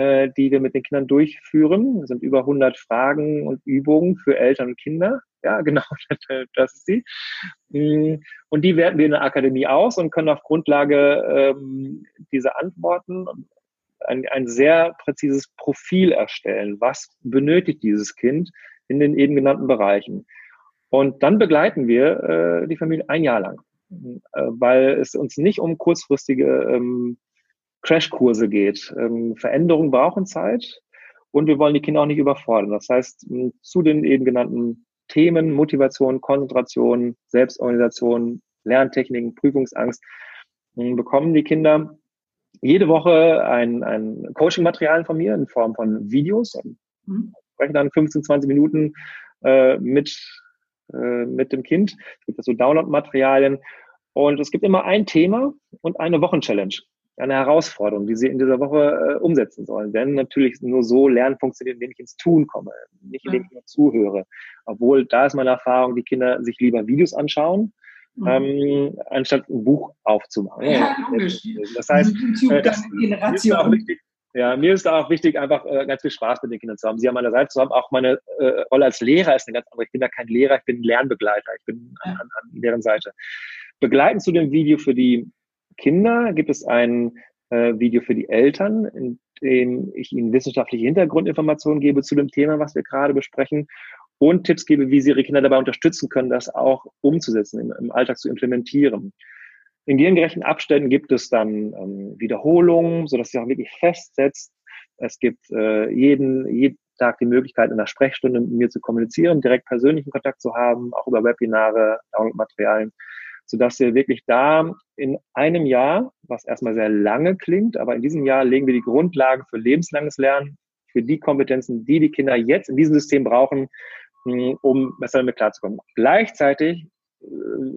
äh, die wir mit den Kindern durchführen. Das sind über 100 Fragen und Übungen für Eltern und Kinder. Ja, <laughs> genau, das ist sie. Mm, und die werten wir in der Akademie aus und können auf Grundlage ähm, dieser Antworten ein, ein sehr präzises Profil erstellen. Was benötigt dieses Kind in den eben genannten Bereichen? Und dann begleiten wir äh, die Familie ein Jahr lang, äh, weil es uns nicht um kurzfristige ähm, Crashkurse geht. Ähm, Veränderungen brauchen Zeit und wir wollen die Kinder auch nicht überfordern. Das heißt, zu den eben genannten Themen, Motivation, Konzentration, Selbstorganisation, Lerntechniken, Prüfungsangst, bekommen die Kinder jede Woche ein, ein Coaching-Material von mir in Form von Videos, mhm. spreche dann 15, 20 Minuten äh, mit, äh, mit dem Kind. Es gibt so Download-Materialien. Und es gibt immer ein Thema und eine Wochenchallenge, eine Herausforderung, die sie in dieser Woche äh, umsetzen sollen. Denn natürlich nur so Lernen funktioniert, indem ich ins Tun komme, nicht indem ich nur zuhöre. Obwohl, da ist meine Erfahrung, die Kinder sich lieber Videos anschauen, mhm. ähm, anstatt ein Buch aufzumachen. Ja, logisch. Das heißt, äh, das, Generation. Wichtig, ja, mir ist da auch wichtig, einfach äh, ganz viel Spaß mit den Kindern zu haben, sie an meiner Seite zu haben. Auch meine äh, Rolle als Lehrer ist eine ganz andere. Ich bin da kein Lehrer, ich bin ein Lernbegleiter. Ich bin an, an, an deren Seite. Begleitend zu dem Video für die Kinder gibt es ein äh, Video für die Eltern, in dem ich ihnen wissenschaftliche Hintergrundinformationen gebe zu dem Thema, was wir gerade besprechen und Tipps gebe, wie sie ihre Kinder dabei unterstützen können, das auch umzusetzen, im, im Alltag zu implementieren. In gengerechten Abständen gibt es dann ähm, Wiederholungen, sodass sich auch wirklich festsetzt. Es gibt äh, jeden, jeden Tag die Möglichkeit, in der Sprechstunde mit mir zu kommunizieren, direkt persönlichen Kontakt zu haben, auch über Webinare, Downloadmaterialien, sodass wir wirklich da in einem Jahr, was erstmal sehr lange klingt, aber in diesem Jahr legen wir die Grundlagen für lebenslanges Lernen, für die Kompetenzen, die die Kinder jetzt in diesem System brauchen, hm, um besser damit klarzukommen. Gleichzeitig äh,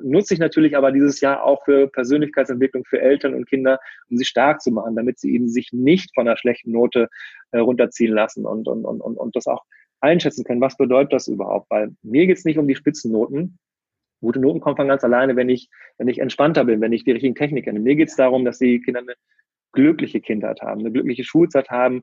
nutze ich natürlich aber dieses Jahr auch für Persönlichkeitsentwicklung für Eltern und Kinder, um sie stark zu machen, damit sie eben sich nicht von einer schlechten Note äh, runterziehen lassen und, und, und, und das auch einschätzen können. Was bedeutet das überhaupt? Weil mir geht es nicht um die Spitzennoten. Gute Noten kommen von ganz alleine, wenn ich, wenn ich entspannter bin, wenn ich die richtigen Techniken kenne. Mir geht es darum, dass die Kinder eine glückliche Kindheit haben, eine glückliche Schulzeit haben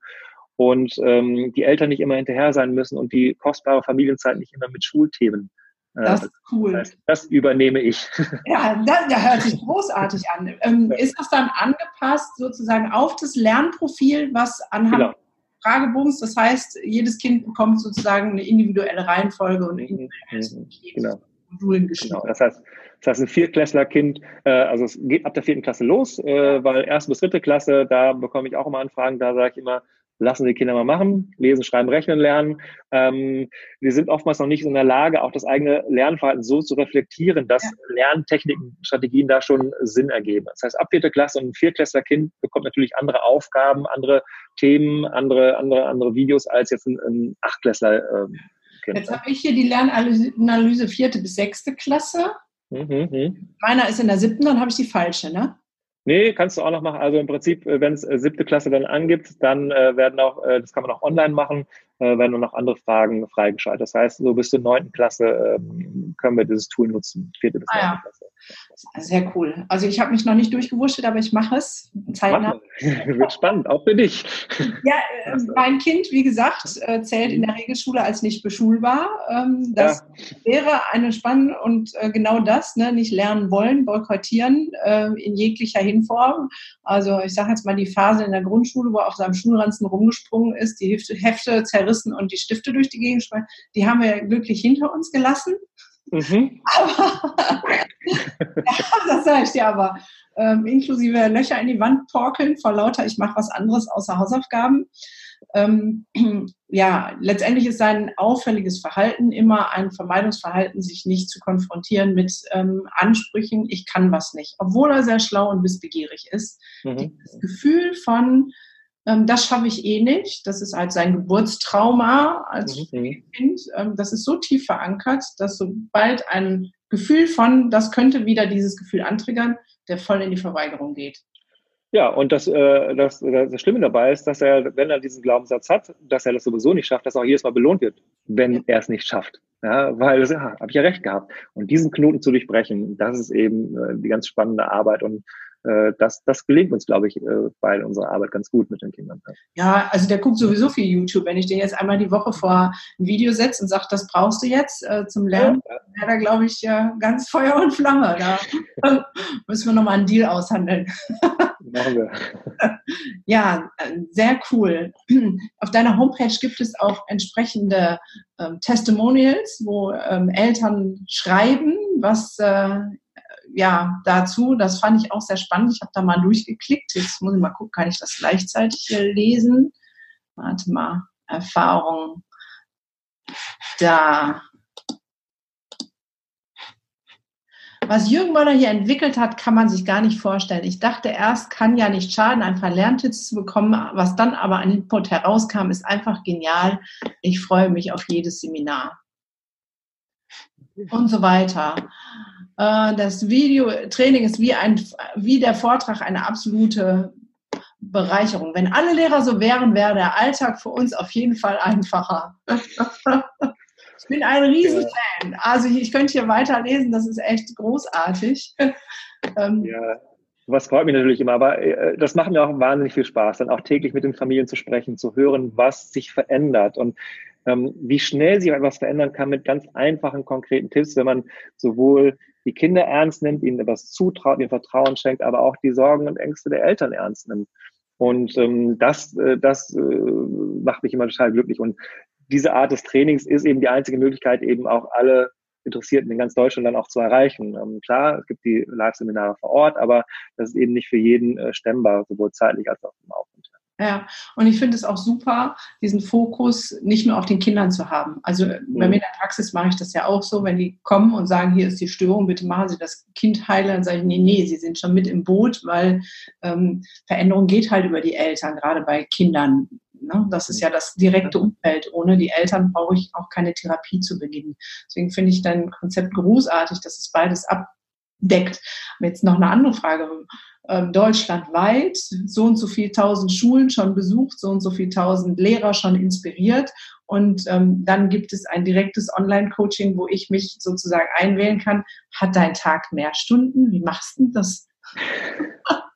und ähm, die Eltern nicht immer hinterher sein müssen und die kostbare Familienzeit nicht immer mit Schulthemen äh, das ist cool. Das, das übernehme ich. <laughs> Ja, das, das hört sich großartig an. Ähm, ist das dann angepasst sozusagen auf das Lernprofil, was anhand genau. Fragebogens, das heißt, jedes Kind bekommt sozusagen eine individuelle Reihenfolge und mhm. mhm. genau. Modulen geschrieben. Genau. Das heißt, das heißt, ein Viertklässler-Kind, äh, also es geht ab der vierten Klasse los, äh, weil erste bis dritte Klasse, da bekomme ich auch immer Anfragen, da sage ich immer, lassen die Kinder mal machen, lesen, schreiben, rechnen lernen. Ähm, wir sind oftmals noch nicht in der Lage, auch das eigene Lernverhalten so zu reflektieren, dass ja. Lerntechniken, Strategien da schon Sinn ergeben. Das heißt, ab vierte Klasse und ein Viertklässler-Kind bekommt natürlich andere Aufgaben, andere Themen, andere, andere, andere Videos als jetzt ein, ein Achtklässler. Ähm, kind. Jetzt habe ich hier die Lernanalyse vierte bis sechste Klasse. Mhm, mh. Meiner ist in der siebten, dann habe ich die falsche, ne? Nee, kannst du auch noch machen. Also im Prinzip, äh, wenn es äh, siebte Klasse dann angibt, dann äh, werden auch, äh, das kann man auch online machen, äh, werden nur noch andere Fragen freigeschaltet. Das heißt, so bis zur neunten Klasse ähm, können wir dieses Tool nutzen. Vierte bis ah, ja. Klasse. Sehr cool. Also ich habe mich noch nicht durchgewurschtelt, aber ich mache es zeitnah. <laughs> Wird spannend, auch für dich. Ja, äh, mein Kind, wie gesagt, äh, zählt in der Regelschule als nicht beschulbar. Ähm, das ja. wäre eine spannende und äh, genau das, ne, nicht lernen wollen, boykottieren äh, in jeglicher Hinform. Also ich sage jetzt mal die Phase in der Grundschule, wo er auf seinem Schulranzen rumgesprungen ist, die Hefte zerrissen und die Stifte durch die Gegend schmeißen, die haben wir glücklich hinter uns gelassen. Mhm. Aber, ja, <laughs> das ich dir aber, ähm, inklusive Löcher in die Wand torkeln vor lauter, ich mache was anderes außer Hausaufgaben. Ähm, <clears throat> ja, letztendlich ist sein auffälliges Verhalten immer ein Vermeidungsverhalten, sich nicht zu konfrontieren mit ähm, Ansprüchen, ich kann was nicht, obwohl er sehr schlau und wissbegierig ist. Mhm. Das Gefühl von, ähm, das schaffe ich eh nicht. Das ist halt sein Geburtstrauma als mhm. Kind. Ähm, das ist so tief verankert, dass sobald ein Gefühl von, das könnte wieder dieses Gefühl antriggern, der voll in die Verweigerung geht. Ja, und das, äh, das, das Schlimme dabei ist, dass er, wenn er diesen Glaubenssatz hat, dass er das sowieso nicht schafft, dass er auch jedes Mal belohnt wird, wenn ja. er es nicht schafft. Ja, weil, ja, habe ich ja recht gehabt. Und diesen Knoten zu durchbrechen, das ist eben äh, die ganz spannende Arbeit. Und äh, das, das gelingt uns, glaube ich, äh, bei unserer Arbeit ganz gut mit den Kindern. Ja, also der guckt sowieso viel YouTube. Wenn ich den jetzt einmal die Woche vor ein Video setze und sage, das brauchst du jetzt äh, zum Lernen, ja, wäre da, glaube ich, äh, ganz Feuer und Flamme. Da <laughs> müssen wir nochmal einen Deal aushandeln. <laughs> Machen wir. <laughs> ja, sehr cool. <clears throat> Auf deiner Homepage gibt es auch entsprechende ähm, Testimonials, wo ähm, Eltern schreiben, was äh, ja, dazu, das fand ich auch sehr spannend. Ich habe da mal durchgeklickt. Jetzt muss ich mal gucken, kann ich das gleichzeitig hier lesen? Warte mal, Erfahrung. Da. Was Jürgen Möller hier entwickelt hat, kann man sich gar nicht vorstellen. Ich dachte erst, kann ja nicht schaden, ein paar Lerntipps zu bekommen. Was dann aber an Input herauskam, ist einfach genial. Ich freue mich auf jedes Seminar. Und so weiter. Äh, das Videotraining ist wie, ein, wie der Vortrag eine absolute Bereicherung. Wenn alle Lehrer so wären, wäre der Alltag für uns auf jeden Fall einfacher. <laughs> ich bin ein Riesenfan. Also ich könnte hier weiterlesen, das ist echt großartig. Ähm, ja, was freut mich natürlich immer, aber äh, das macht mir auch wahnsinnig viel Spaß, dann auch täglich mit den Familien zu sprechen, zu hören, was sich verändert und ähm, wie schnell sich etwas verändern kann mit ganz einfachen, konkreten Tipps, wenn man sowohl die Kinder ernst nimmt, ihnen etwas zutraut, ihnen Vertrauen schenkt, aber auch die Sorgen und Ängste der Eltern ernst nimmt. Und ähm, das, äh, das äh, macht mich immer total glücklich. Und diese Art des Trainings ist eben die einzige Möglichkeit, eben auch alle Interessierten in ganz Deutschland dann auch zu erreichen. Ähm, klar, es gibt die Live-Seminare vor Ort, aber das ist eben nicht für jeden äh, stemmbar, sowohl zeitlich als auch im Aufwand. Ja, und ich finde es auch super, diesen Fokus nicht nur auf den Kindern zu haben. Also bei mir in der Praxis mache ich das ja auch so, wenn die kommen und sagen, hier ist die Störung, bitte machen Sie das Kind heilen, dann sage ich, nee, nee, Sie sind schon mit im Boot, weil ähm, Veränderung geht halt über die Eltern, gerade bei Kindern. Ne? Das ist ja das direkte Umfeld. Ohne die Eltern brauche ich auch keine Therapie zu beginnen. Deswegen finde ich dein Konzept großartig, dass es beides abdeckt. Jetzt noch eine andere Frage ähm, deutschlandweit so und so viel tausend Schulen schon besucht, so und so viel tausend Lehrer schon inspiriert. Und ähm, dann gibt es ein direktes Online-Coaching, wo ich mich sozusagen einwählen kann. Hat dein Tag mehr Stunden? Wie machst du das? <laughs>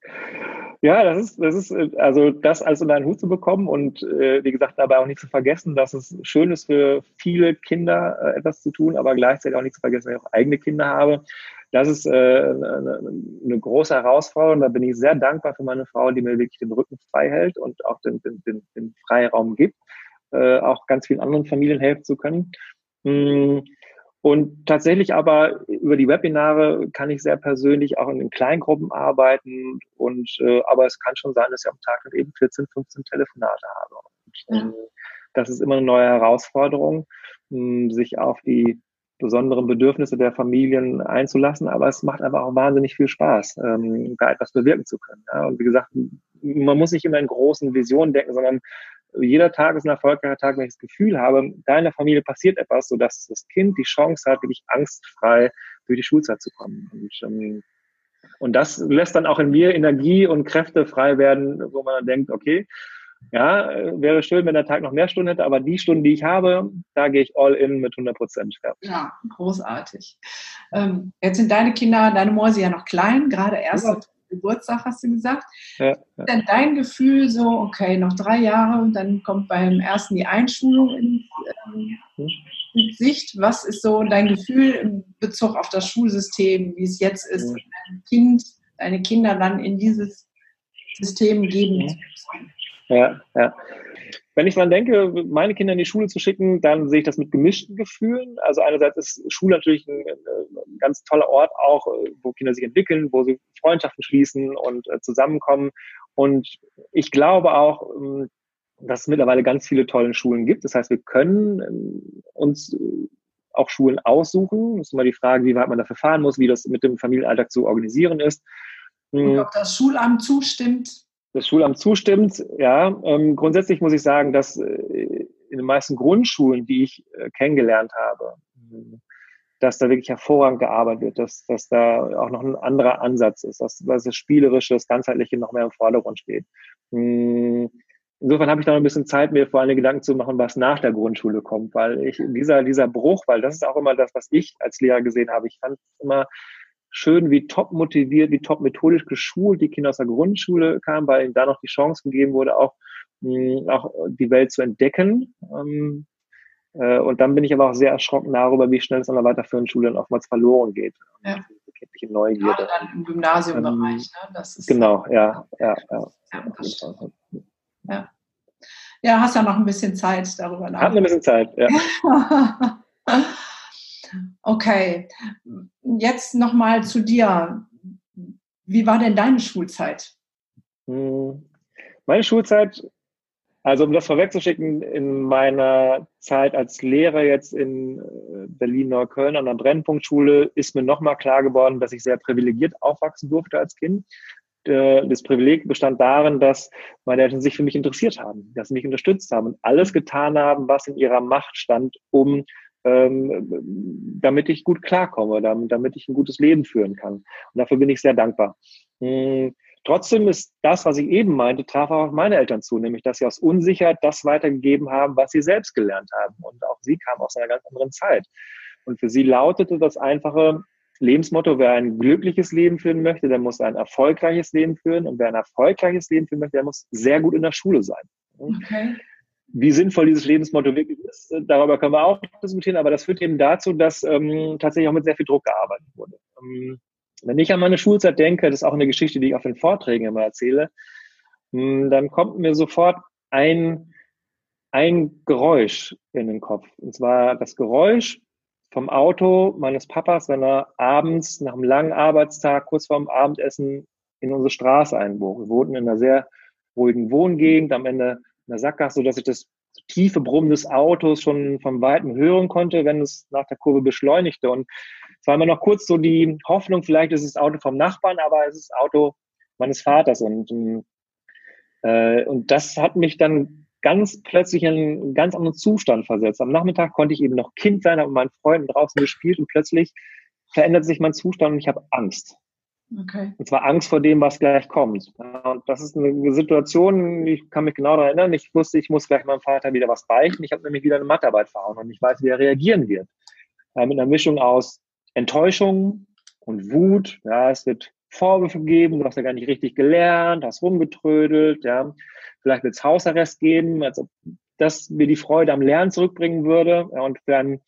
Ja, das ist, das ist, also das alles unter einen Hut zu bekommen und äh, wie gesagt, dabei auch nicht zu vergessen, dass es schön ist für viele Kinder äh, etwas zu tun, aber gleichzeitig auch nicht zu vergessen, dass ich auch eigene Kinder habe. Das ist äh, eine, eine große Herausforderung. Da bin ich sehr dankbar für meine Frau, die mir wirklich den Rücken frei hält und auch den, den, den, den Freiraum gibt, äh, auch ganz vielen anderen Familien helfen zu können. Hm und tatsächlich aber über die Webinare kann ich sehr persönlich auch in den Kleingruppen arbeiten. Und äh, aber es kann schon sein, dass ich am Tag eben 14, 15 Telefonate habe. Und, ähm, das ist immer eine neue Herausforderung, mh, sich auf die besonderen Bedürfnisse der Familien einzulassen, aber es macht einfach auch wahnsinnig viel Spaß, ähm, da etwas bewirken zu können. Ja? Und wie gesagt, man muss nicht immer in großen Visionen denken, sondern jeder Tag ist ein erfolgreicher Tag, wenn ich das Gefühl habe, da in der Familie passiert etwas, sodass das Kind die Chance hat, wirklich angstfrei durch die Schulzeit zu kommen. Und, ähm, und das lässt dann auch in mir Energie und Kräfte frei werden, wo man dann denkt, okay, ja, wäre schön, wenn der Tag noch mehr Stunden hätte, aber die Stunden, die ich habe, da gehe ich all in mit 100 Prozent. Ja. ja, großartig. Ähm, jetzt sind deine Kinder, deine Mäuse ja noch klein, gerade erst ja. Geburtstag, hast du gesagt. Ja, ja. Dann dein Gefühl so, okay, noch drei Jahre und dann kommt beim ersten die Einschulung in, ähm, in Sicht. Was ist so dein Gefühl in Bezug auf das Schulsystem, wie es jetzt ist, dein Kind, deine Kinder dann in dieses System geben? Ja, ja. Wenn ich dran denke, meine Kinder in die Schule zu schicken, dann sehe ich das mit gemischten Gefühlen. Also einerseits ist Schule natürlich ein, ein ganz toller Ort auch, wo Kinder sich entwickeln, wo sie Freundschaften schließen und äh, zusammenkommen. Und ich glaube auch, ähm, dass es mittlerweile ganz viele tolle Schulen gibt. Das heißt, wir können ähm, uns äh, auch Schulen aussuchen. Das ist immer die Frage, wie weit man dafür fahren muss, wie das mit dem Familienalltag zu organisieren ist. Und hm. ob das Schulamt zustimmt das Schulamt zustimmt. Ja, ähm, grundsätzlich muss ich sagen, dass äh, in den meisten Grundschulen, die ich äh, kennengelernt habe, dass da wirklich hervorragend gearbeitet wird, dass, dass da auch noch ein anderer Ansatz ist, dass, dass das Spielerische, das Ganzheitliche noch mehr im Vordergrund steht. Hm, insofern habe ich noch ein bisschen Zeit, mir vor allem Gedanken zu machen, was nach der Grundschule kommt, weil ich dieser, dieser Bruch, weil das ist auch immer das, was ich als Lehrer gesehen habe. Ich fand immer schön, wie top motiviert, wie top methodisch geschult die Kinder aus der Grundschule kamen, weil ihnen da noch die Chance gegeben wurde, auch, mh, auch die Welt zu entdecken. Ähm, äh, und dann bin ich aber auch sehr erschrocken darüber, wie schnell es an der weiterführenden Schule dann oftmals verloren geht. Ja. Die Neugierde. Gerade dann im Gymnasiumbereich. Ähm, ne? das ist genau, ja. Ja, ja. ja, ja. hast ja noch ein bisschen Zeit darüber nachzudenken. Hat ein bisschen Zeit, ja. Okay, jetzt nochmal zu dir. Wie war denn deine Schulzeit? Hm, meine Schulzeit Also um das vorwegzuschicken, in meiner Zeit als Lehrer jetzt in äh, Berlin-Neukölln an der Brennpunktschule ist mir nochmal klar geworden, dass ich sehr privilegiert aufwachsen durfte als Kind. Äh, das Privileg bestand darin, dass meine Eltern sich für mich interessiert haben, dass sie mich unterstützt haben und alles getan haben, was in ihrer Macht stand, um ähm, damit ich gut klarkomme, damit, damit ich ein gutes Leben führen kann. Und dafür bin ich sehr dankbar. Hm Trotzdem ist das, was ich eben meinte, traf auch auf meine Eltern zu, nämlich dass sie aus Unsicherheit das weitergegeben haben, was sie selbst gelernt haben. Und auch sie kamen aus einer ganz anderen Zeit. Und für sie lautete das einfache Lebensmotto, wer ein glückliches Leben führen möchte, der muss ein erfolgreiches Leben führen. Und wer ein erfolgreiches Leben führen möchte, der muss sehr gut in der Schule sein. Okay. Wie sinnvoll dieses Lebensmotto wirklich ist, darüber können wir auch diskutieren, aber das führt eben dazu, dass ähm, tatsächlich auch mit sehr viel Druck gearbeitet wurde. Ähm, wenn ich an meine Schulzeit denke, das ist auch eine Geschichte, die ich auf den Vorträgen immer erzähle, hm, dann kommt mir sofort ein, ein Geräusch in den Kopf. Und zwar das Geräusch vom Auto meines Papas, wenn er abends nach einem langen Arbeitstag kurz vorm Abendessen in unsere Straße einbog. Wir wohnten in einer sehr ruhigen Wohngegend, am Ende der Sackgasse, sodass ich das tiefe Brummen des Autos schon vom Weiten hören konnte, wenn es nach der Kurve beschleunigte. Und es war immer noch kurz so die Hoffnung, vielleicht ist es das Auto vom Nachbarn, aber es ist das Auto meines Vaters. Und, äh, und das hat mich dann ganz plötzlich in einen ganz anderen Zustand versetzt. Am Nachmittag konnte ich eben noch Kind sein, habe mit meinen Freunden draußen gespielt und plötzlich verändert sich mein Zustand und ich habe Angst. Okay. Und zwar Angst vor dem, was gleich kommt. Und das ist eine Situation, ich kann mich genau daran erinnern, ich wusste, ich muss gleich meinem Vater wieder was beichten. Ich habe nämlich wieder eine Mathearbeit verhauen und ich weiß, wie er reagieren wird. Äh, mit einer Mischung aus Enttäuschung und Wut. Ja, es wird Vorwürfe geben, du hast ja gar nicht richtig gelernt, hast rumgetrödelt, ja. Vielleicht wird es Hausarrest geben, als ob das mir die Freude am Lernen zurückbringen würde. Und einen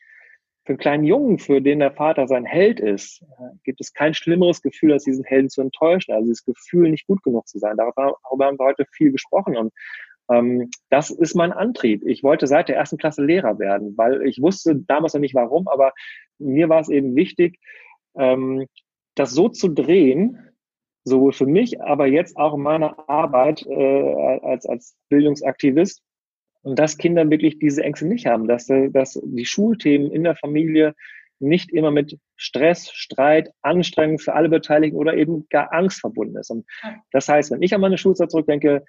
für einen kleinen Jungen, für den der Vater sein Held ist, gibt es kein schlimmeres Gefühl, als diesen Helden zu enttäuschen. Also dieses Gefühl, nicht gut genug zu sein. Darüber, haben wir heute viel gesprochen. Und ähm, das ist mein Antrieb. Ich wollte seit der ersten Klasse Lehrer werden, weil ich wusste damals noch nicht warum, aber mir war es eben wichtig, ähm, das so zu drehen, sowohl für mich, aber jetzt auch in meiner Arbeit äh, als, als Bildungsaktivist, und dass Kinder wirklich diese Ängste nicht haben, dass, dass die Schulthemen in der Familie nicht immer mit Stress, Streit, Anstrengung für alle Beteiligten oder eben gar Angst verbunden ist. Und das heißt, wenn ich an meine Schulzeit zurückdenke,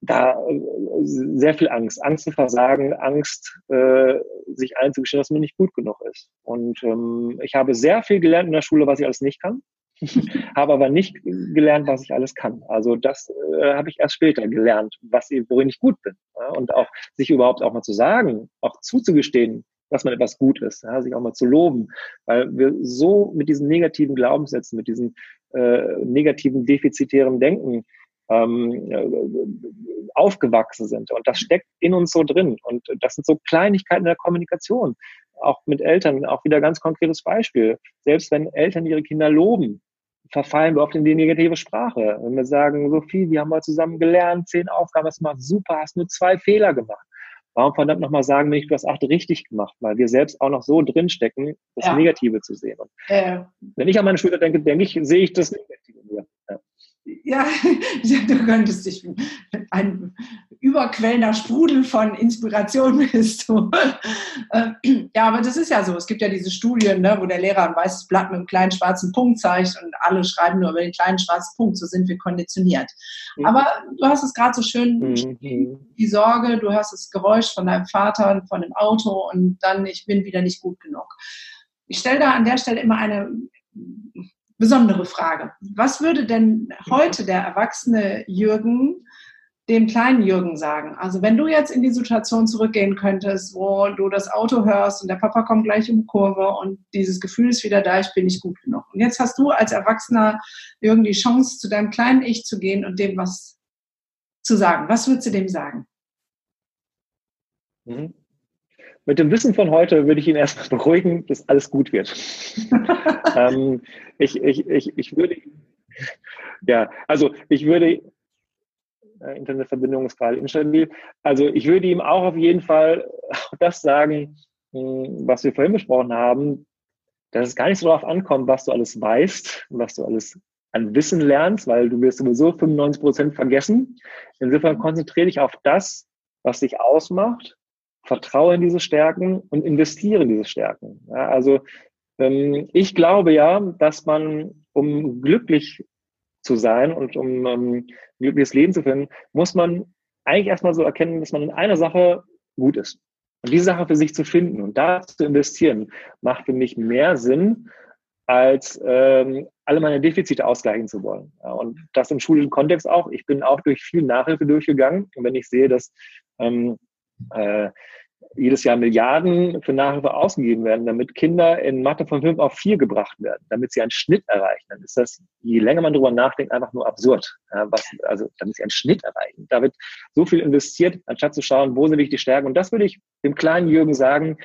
da äh, sehr viel Angst, Angst zu versagen, Angst, äh, sich einzugestehen, dass man nicht gut genug ist. Und ähm, ich habe sehr viel gelernt in der Schule, was ich alles nicht kann. <laughs> habe aber nicht gelernt, was ich alles kann. Also das äh, habe ich erst später gelernt, was ich, worin ich gut bin. Ja? Und auch sich überhaupt auch mal zu sagen, auch zuzugestehen, dass man etwas gut ist, ja? sich auch mal zu loben, weil wir so mit diesen negativen Glaubenssätzen, mit diesen äh, negativen defizitären Denken ähm, äh, aufgewachsen sind. Und das steckt in uns so drin. Und das sind so Kleinigkeiten der Kommunikation. Auch mit Eltern, auch wieder ganz konkretes Beispiel. Selbst wenn Eltern ihre Kinder loben, verfallen wir oft in die negative Sprache. Wenn wir sagen, Sophie, wir haben mal zusammen gelernt, zehn Aufgaben, hast du gemacht, super, hast nur zwei Fehler gemacht. Warum verdammt nochmal sagen, wenn ich du hast acht richtig gemacht, weil wir selbst auch noch so drinstecken, das ja. Negative zu sehen. Und äh. Wenn ich an meine Schüler denke, denke ich, sehe ich das Negative Ja. <laughs> Ja, du könntest dich ein überquellender Sprudel von Inspiration bist du. <laughs> Äh, ja, aber das ist ja so. Es gibt ja diese Studien, ne, wo der Lehrer ein weißes Blatt mit einem kleinen schwarzen Punkt zeigt und alle schreiben nur über den kleinen schwarzen Punkt. So sind wir konditioniert. Mhm. Aber du hast es gerade so schön mhm. die Sorge, du hast das Geräusch von deinem Vater und von dem Auto und dann, ich bin wieder nicht gut genug. Ich stelle da an der Stelle immer eine besondere Frage. Was würde denn heute der erwachsene Jürgen dem kleinen Jürgen sagen? Also wenn du jetzt in die Situation zurückgehen könntest, wo du das Auto hörst und der Papa kommt gleich um Kurve und dieses Gefühl ist wieder da, ich bin nicht gut genug. Und jetzt hast du als erwachsener Jürgen die Chance, zu deinem kleinen Ich zu gehen und dem was zu sagen. Was würdest du dem sagen? Mhm. Mit dem Wissen von heute würde ich ihn erstmal <laughs> beruhigen, dass alles gut wird. <laughs> ähm, ich, ich, ich, ich würde, ja, also ich würde, äh, Internetverbindung ist gerade instabil, also ich würde ihm auch auf jeden Fall <laughs> das sagen, mh, hm, was wir vorhin besprochen haben, dass es gar nicht so darauf ankommt, was du alles weißt, was du alles an Wissen lernst, weil du wirst sowieso 95 Prozent vergessen. Insofern konzentriere dich auf das, was dich ausmacht, vertraue in diese Stärken und investiere in diese Stärken. Ja, also ähm, ich glaube ja, dass man, um glücklich zu sein und um ähm, ein glückliches Leben zu finden, muss man eigentlich erstmal so erkennen, dass man in einer Sache gut ist. Und diese Sache für sich zu finden und da zu investieren, macht für mich mehr Sinn, als ähm, alle meine Defizite ausgleichen zu wollen. Ja, und das im schulischen Kontext auch. Ich bin auch durch viel Nachhilfe durchgegangen. Und wenn ich sehe, dass ähm, äh, jedes Jahr Milliarden für Nachhilfe ausgegeben werden, damit Kinder in Mathe von 5 auf 4 gebracht werden, damit sie einen Schnitt erreichen, dann ist das, je länger man darüber nachdenkt, einfach nur absurd. Ja, was, also, damit sie einen Schnitt erreichen. Da wird so viel investiert, anstatt zu schauen, wo sind die Stärken. Und das würde ich dem kleinen Jürgen sagen,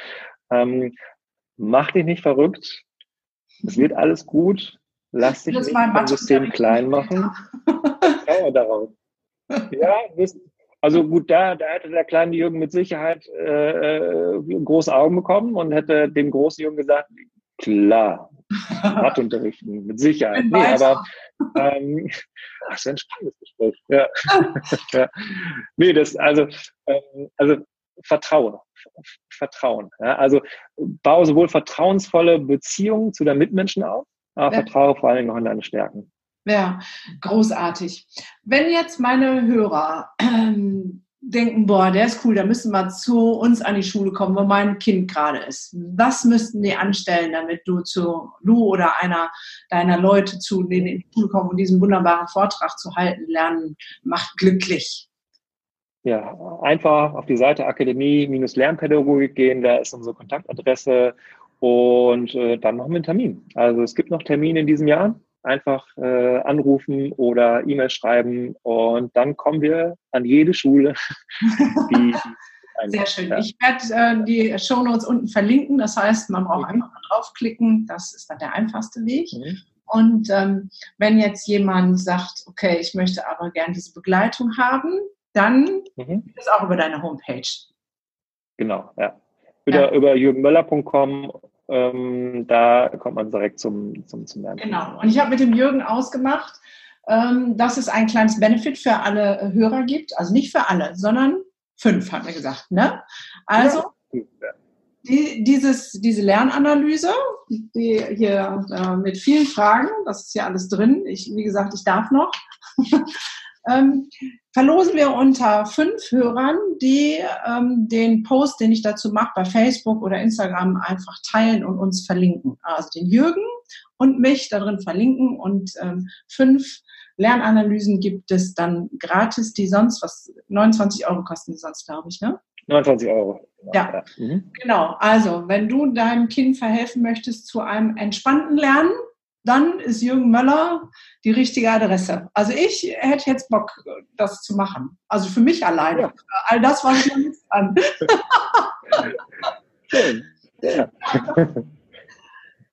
ähm, mach dich nicht verrückt, es wird alles gut. Lass dich nicht vom System klein machen. <laughs> Schau darauf. Ja, also gut, da, da hätte der kleine Jürgen mit Sicherheit äh, äh, große Augen bekommen und hätte dem großen Jürgen gesagt, klar, <laughs> Matheunterrichten, mit Sicherheit. Nee, aber ähm, <laughs> das ist ein spannendes Gespräch. Ja. <laughs> ja. Nee, das, also, ähm, also Vertrauen. Vertrauen. Ja, also baue sowohl vertrauensvolle Beziehungen zu deinen Mitmenschen auf, aber ja. vertraue vor allem noch in deine Stärken. Ja, großartig. Wenn jetzt meine Hörer ähm, denken, boah, der ist cool, da müssen wir zu uns an die Schule kommen, wo mein Kind gerade ist. Was müssten die anstellen, damit du zu du oder einer deiner Leute zu denen in die Schule kommen und diesen wunderbaren Vortrag zu halten, lernen, macht glücklich? Ja, einfach auf die Seite Akademie-Lernpädagogik gehen, da ist unsere Kontaktadresse und äh, dann machen wir einen Termin. Also es gibt noch Termine in diesem Jahr. Einfach äh, anrufen oder E-Mail schreiben und dann kommen wir an jede Schule. <laughs> Die, Sehr schön. Ja. Ich werde äh, die Shownotes unten verlinken. Das heißt, man braucht mhm. einfach mal draufklicken. Das ist dann der einfachste Weg. Mhm. Und ähm, wenn jetzt jemand sagt, okay, ich möchte aber gerne diese Begleitung haben, dann mhm. geht es auch über deine Homepage. Genau, ja. Über, ja. über jürgenmöller.com, ähm, da kommt man direkt zum, zum, zum Lernen. Genau. Und ich habe mit dem Jürgen ausgemacht, ähm, dass es ein kleines Benefit für alle Hörer gibt. Also nicht für alle, sondern fünf, hat er gesagt. Ne? Also, ja. Die, dieses, diese Lernanalyse, die hier äh, mit vielen Fragen, das ist ja alles drin. Ich, wie gesagt, ich darf noch. Ähm, verlosen wir unter fünf Hörern, die ähm, den Post, den ich dazu mache, bei Facebook oder Instagram einfach teilen und uns verlinken. Also den Jürgen und mich darin verlinken und ähm, fünf Lernanalysen gibt es dann gratis, die sonst was 29 Euro kosten die sonst, glaube ich, ne? 29 Euro. Ja, ja. Mhm. genau. Also, wenn du deinem Kind verhelfen möchtest zu einem entspannten Lernen, dann ist Jürgen Möller die richtige Adresse. Also ich hätte jetzt Bock, das zu machen. Also für mich alleine. Ja. All das war ich noch nicht an. <laughs> Schön. Ja.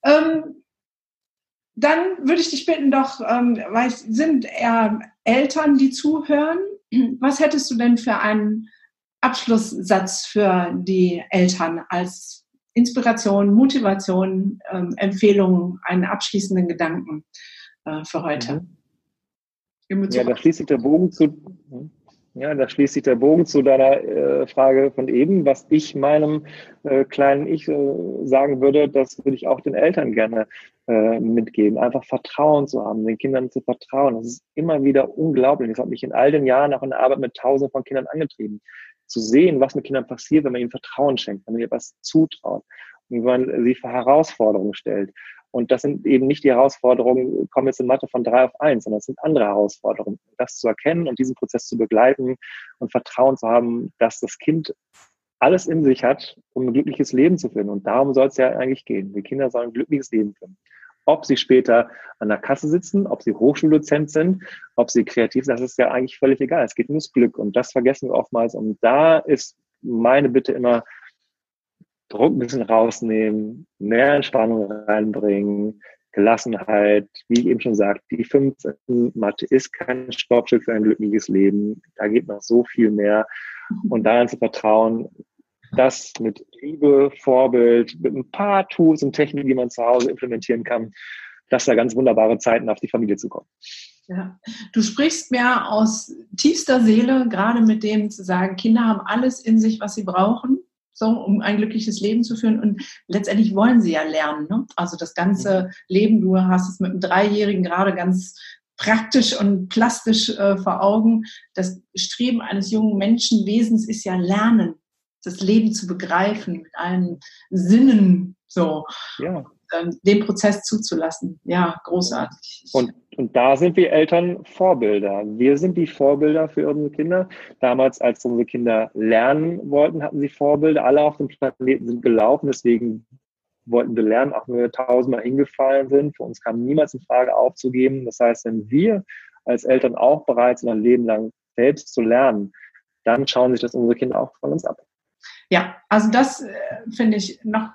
ähm, dann würde ich dich bitten, doch, ähm, weil es sind eher Eltern, die zuhören. Was hättest du denn für einen Abschlusssatz für die Eltern als Inspiration, Motivation, ähm, Empfehlungen, einen abschließenden Gedanken äh, für heute. Mhm. Ja, da schließt sich der Bogen zu. Ja, da schließt sich der Bogen zu deiner äh, Frage von eben, was ich meinem äh, kleinen Ich äh, sagen würde, das würde ich auch den Eltern gerne äh, mitgeben. Einfach Vertrauen zu haben, den Kindern zu vertrauen. Das ist immer wieder unglaublich. Das hat mich in all den Jahren auch in der Arbeit mit Tausenden von Kindern angetrieben zu sehen, was mit Kindern passiert, wenn man ihnen Vertrauen schenkt, wenn man ihnen etwas zutraut und wenn man sie vor Herausforderungen stellt. Und das sind eben nicht die Herausforderungen, kommen jetzt in Mathe von drei auf eins, sondern es sind andere Herausforderungen. Das zu erkennen und diesen Prozess zu begleiten und Vertrauen zu haben, dass das Kind alles in sich hat, um ein glückliches Leben zu führen. Und darum soll es ja eigentlich gehen. Die Kinder sollen ein glückliches Leben führen. Ob sie später an der Kasse sitzen, ob sie Hochschuldozent sind, ob sie kreativ sind, das ist ja eigentlich völlig egal. Es geht nur ums Glück und das vergessen wir oftmals. Und da ist meine Bitte immer, Druck ein bisschen rausnehmen, mehr Entspannung reinbringen, Gelassenheit, wie ich eben schon sagte, die 15 Mathe ist kein Stoppschild für ein glückliches Leben. Da geht noch so viel mehr. Und daran zu vertrauen, das mit Liebe, Vorbild, mit ein paar Tools und Techniken, die man zu Hause implementieren kann, dass da ganz wunderbare Zeiten auf die Familie zukommen. Ja. Du sprichst mir aus tiefster Seele, gerade mit dem zu sagen, Kinder haben alles in sich, was sie brauchen, so, um ein glückliches Leben zu führen. Und letztendlich wollen sie ja lernen. Ne? Also das ganze mhm. Leben, du hast es mit einem Dreijährigen gerade ganz praktisch und plastisch äh, vor Augen. Das Streben eines jungen Menschenwesens ist ja Lernen, das Leben zu begreifen mit allen Sinnen. So. Ja. Ähm, den Prozess zuzulassen. Ja, großartig. Und, und da sind wir Eltern Vorbilder. Wir sind die Vorbilder für unsere Kinder. Damals, als unsere Kinder lernen wollten, hatten sie Vorbilder. Alle auf dem Planeten sind gelaufen, deswegen wollten wir lernen, auch wenn wir tausendmal hingefallen sind. Für uns kam niemals in Frage aufzugeben. Das heißt, wenn wir als Eltern auch bereit sind, ein Leben lang selbst zu lernen, dann schauen sich das unsere Kinder auch von uns ab. Ja, also das äh, finde ich noch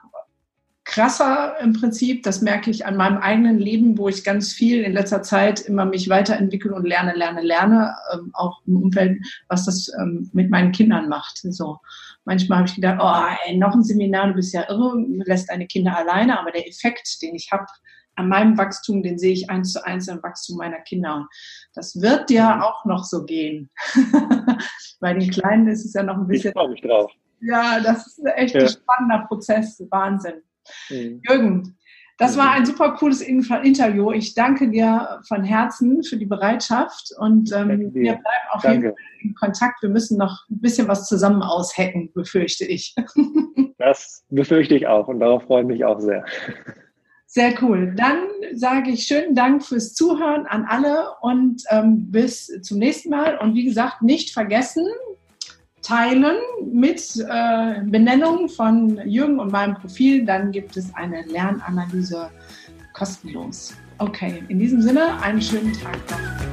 krasser im Prinzip. Das merke ich an meinem eigenen Leben, wo ich ganz viel in letzter Zeit immer mich weiterentwickle und lerne, lerne, lerne, ähm, auch im Umfeld, was das ähm, mit meinen Kindern macht. So manchmal habe ich gedacht, oh, ey, noch ein Seminar, du bist ja irre, lässt deine Kinder alleine, aber der Effekt, den ich habe an meinem Wachstum, den sehe ich eins zu eins im Wachstum meiner Kinder. Das wird dir mhm. auch noch so gehen. <laughs> Bei den Kleinen ist es ja noch ein bisschen. Ich freue mich drauf. Ja, das ist echt ja. ein spannender Prozess. Wahnsinn. Mhm. Jürgen, das war ein super cooles Interview. Ich danke dir von Herzen für die Bereitschaft und ähm, wir bleiben auf danke. jeden Fall in Kontakt. Wir müssen noch ein bisschen was zusammen aushacken, befürchte ich. <laughs> Das befürchte ich auch und darauf freue ich mich auch sehr. Sehr cool. Dann sage ich schönen Dank fürs Zuhören an alle und ähm, bis zum nächsten Mal. Und wie gesagt, nicht vergessen, teilen mit äh, Benennung von Jürgen und meinem Profil. Dann gibt es eine Lernanalyse kostenlos. Okay, in diesem Sinne, einen schönen Tag noch.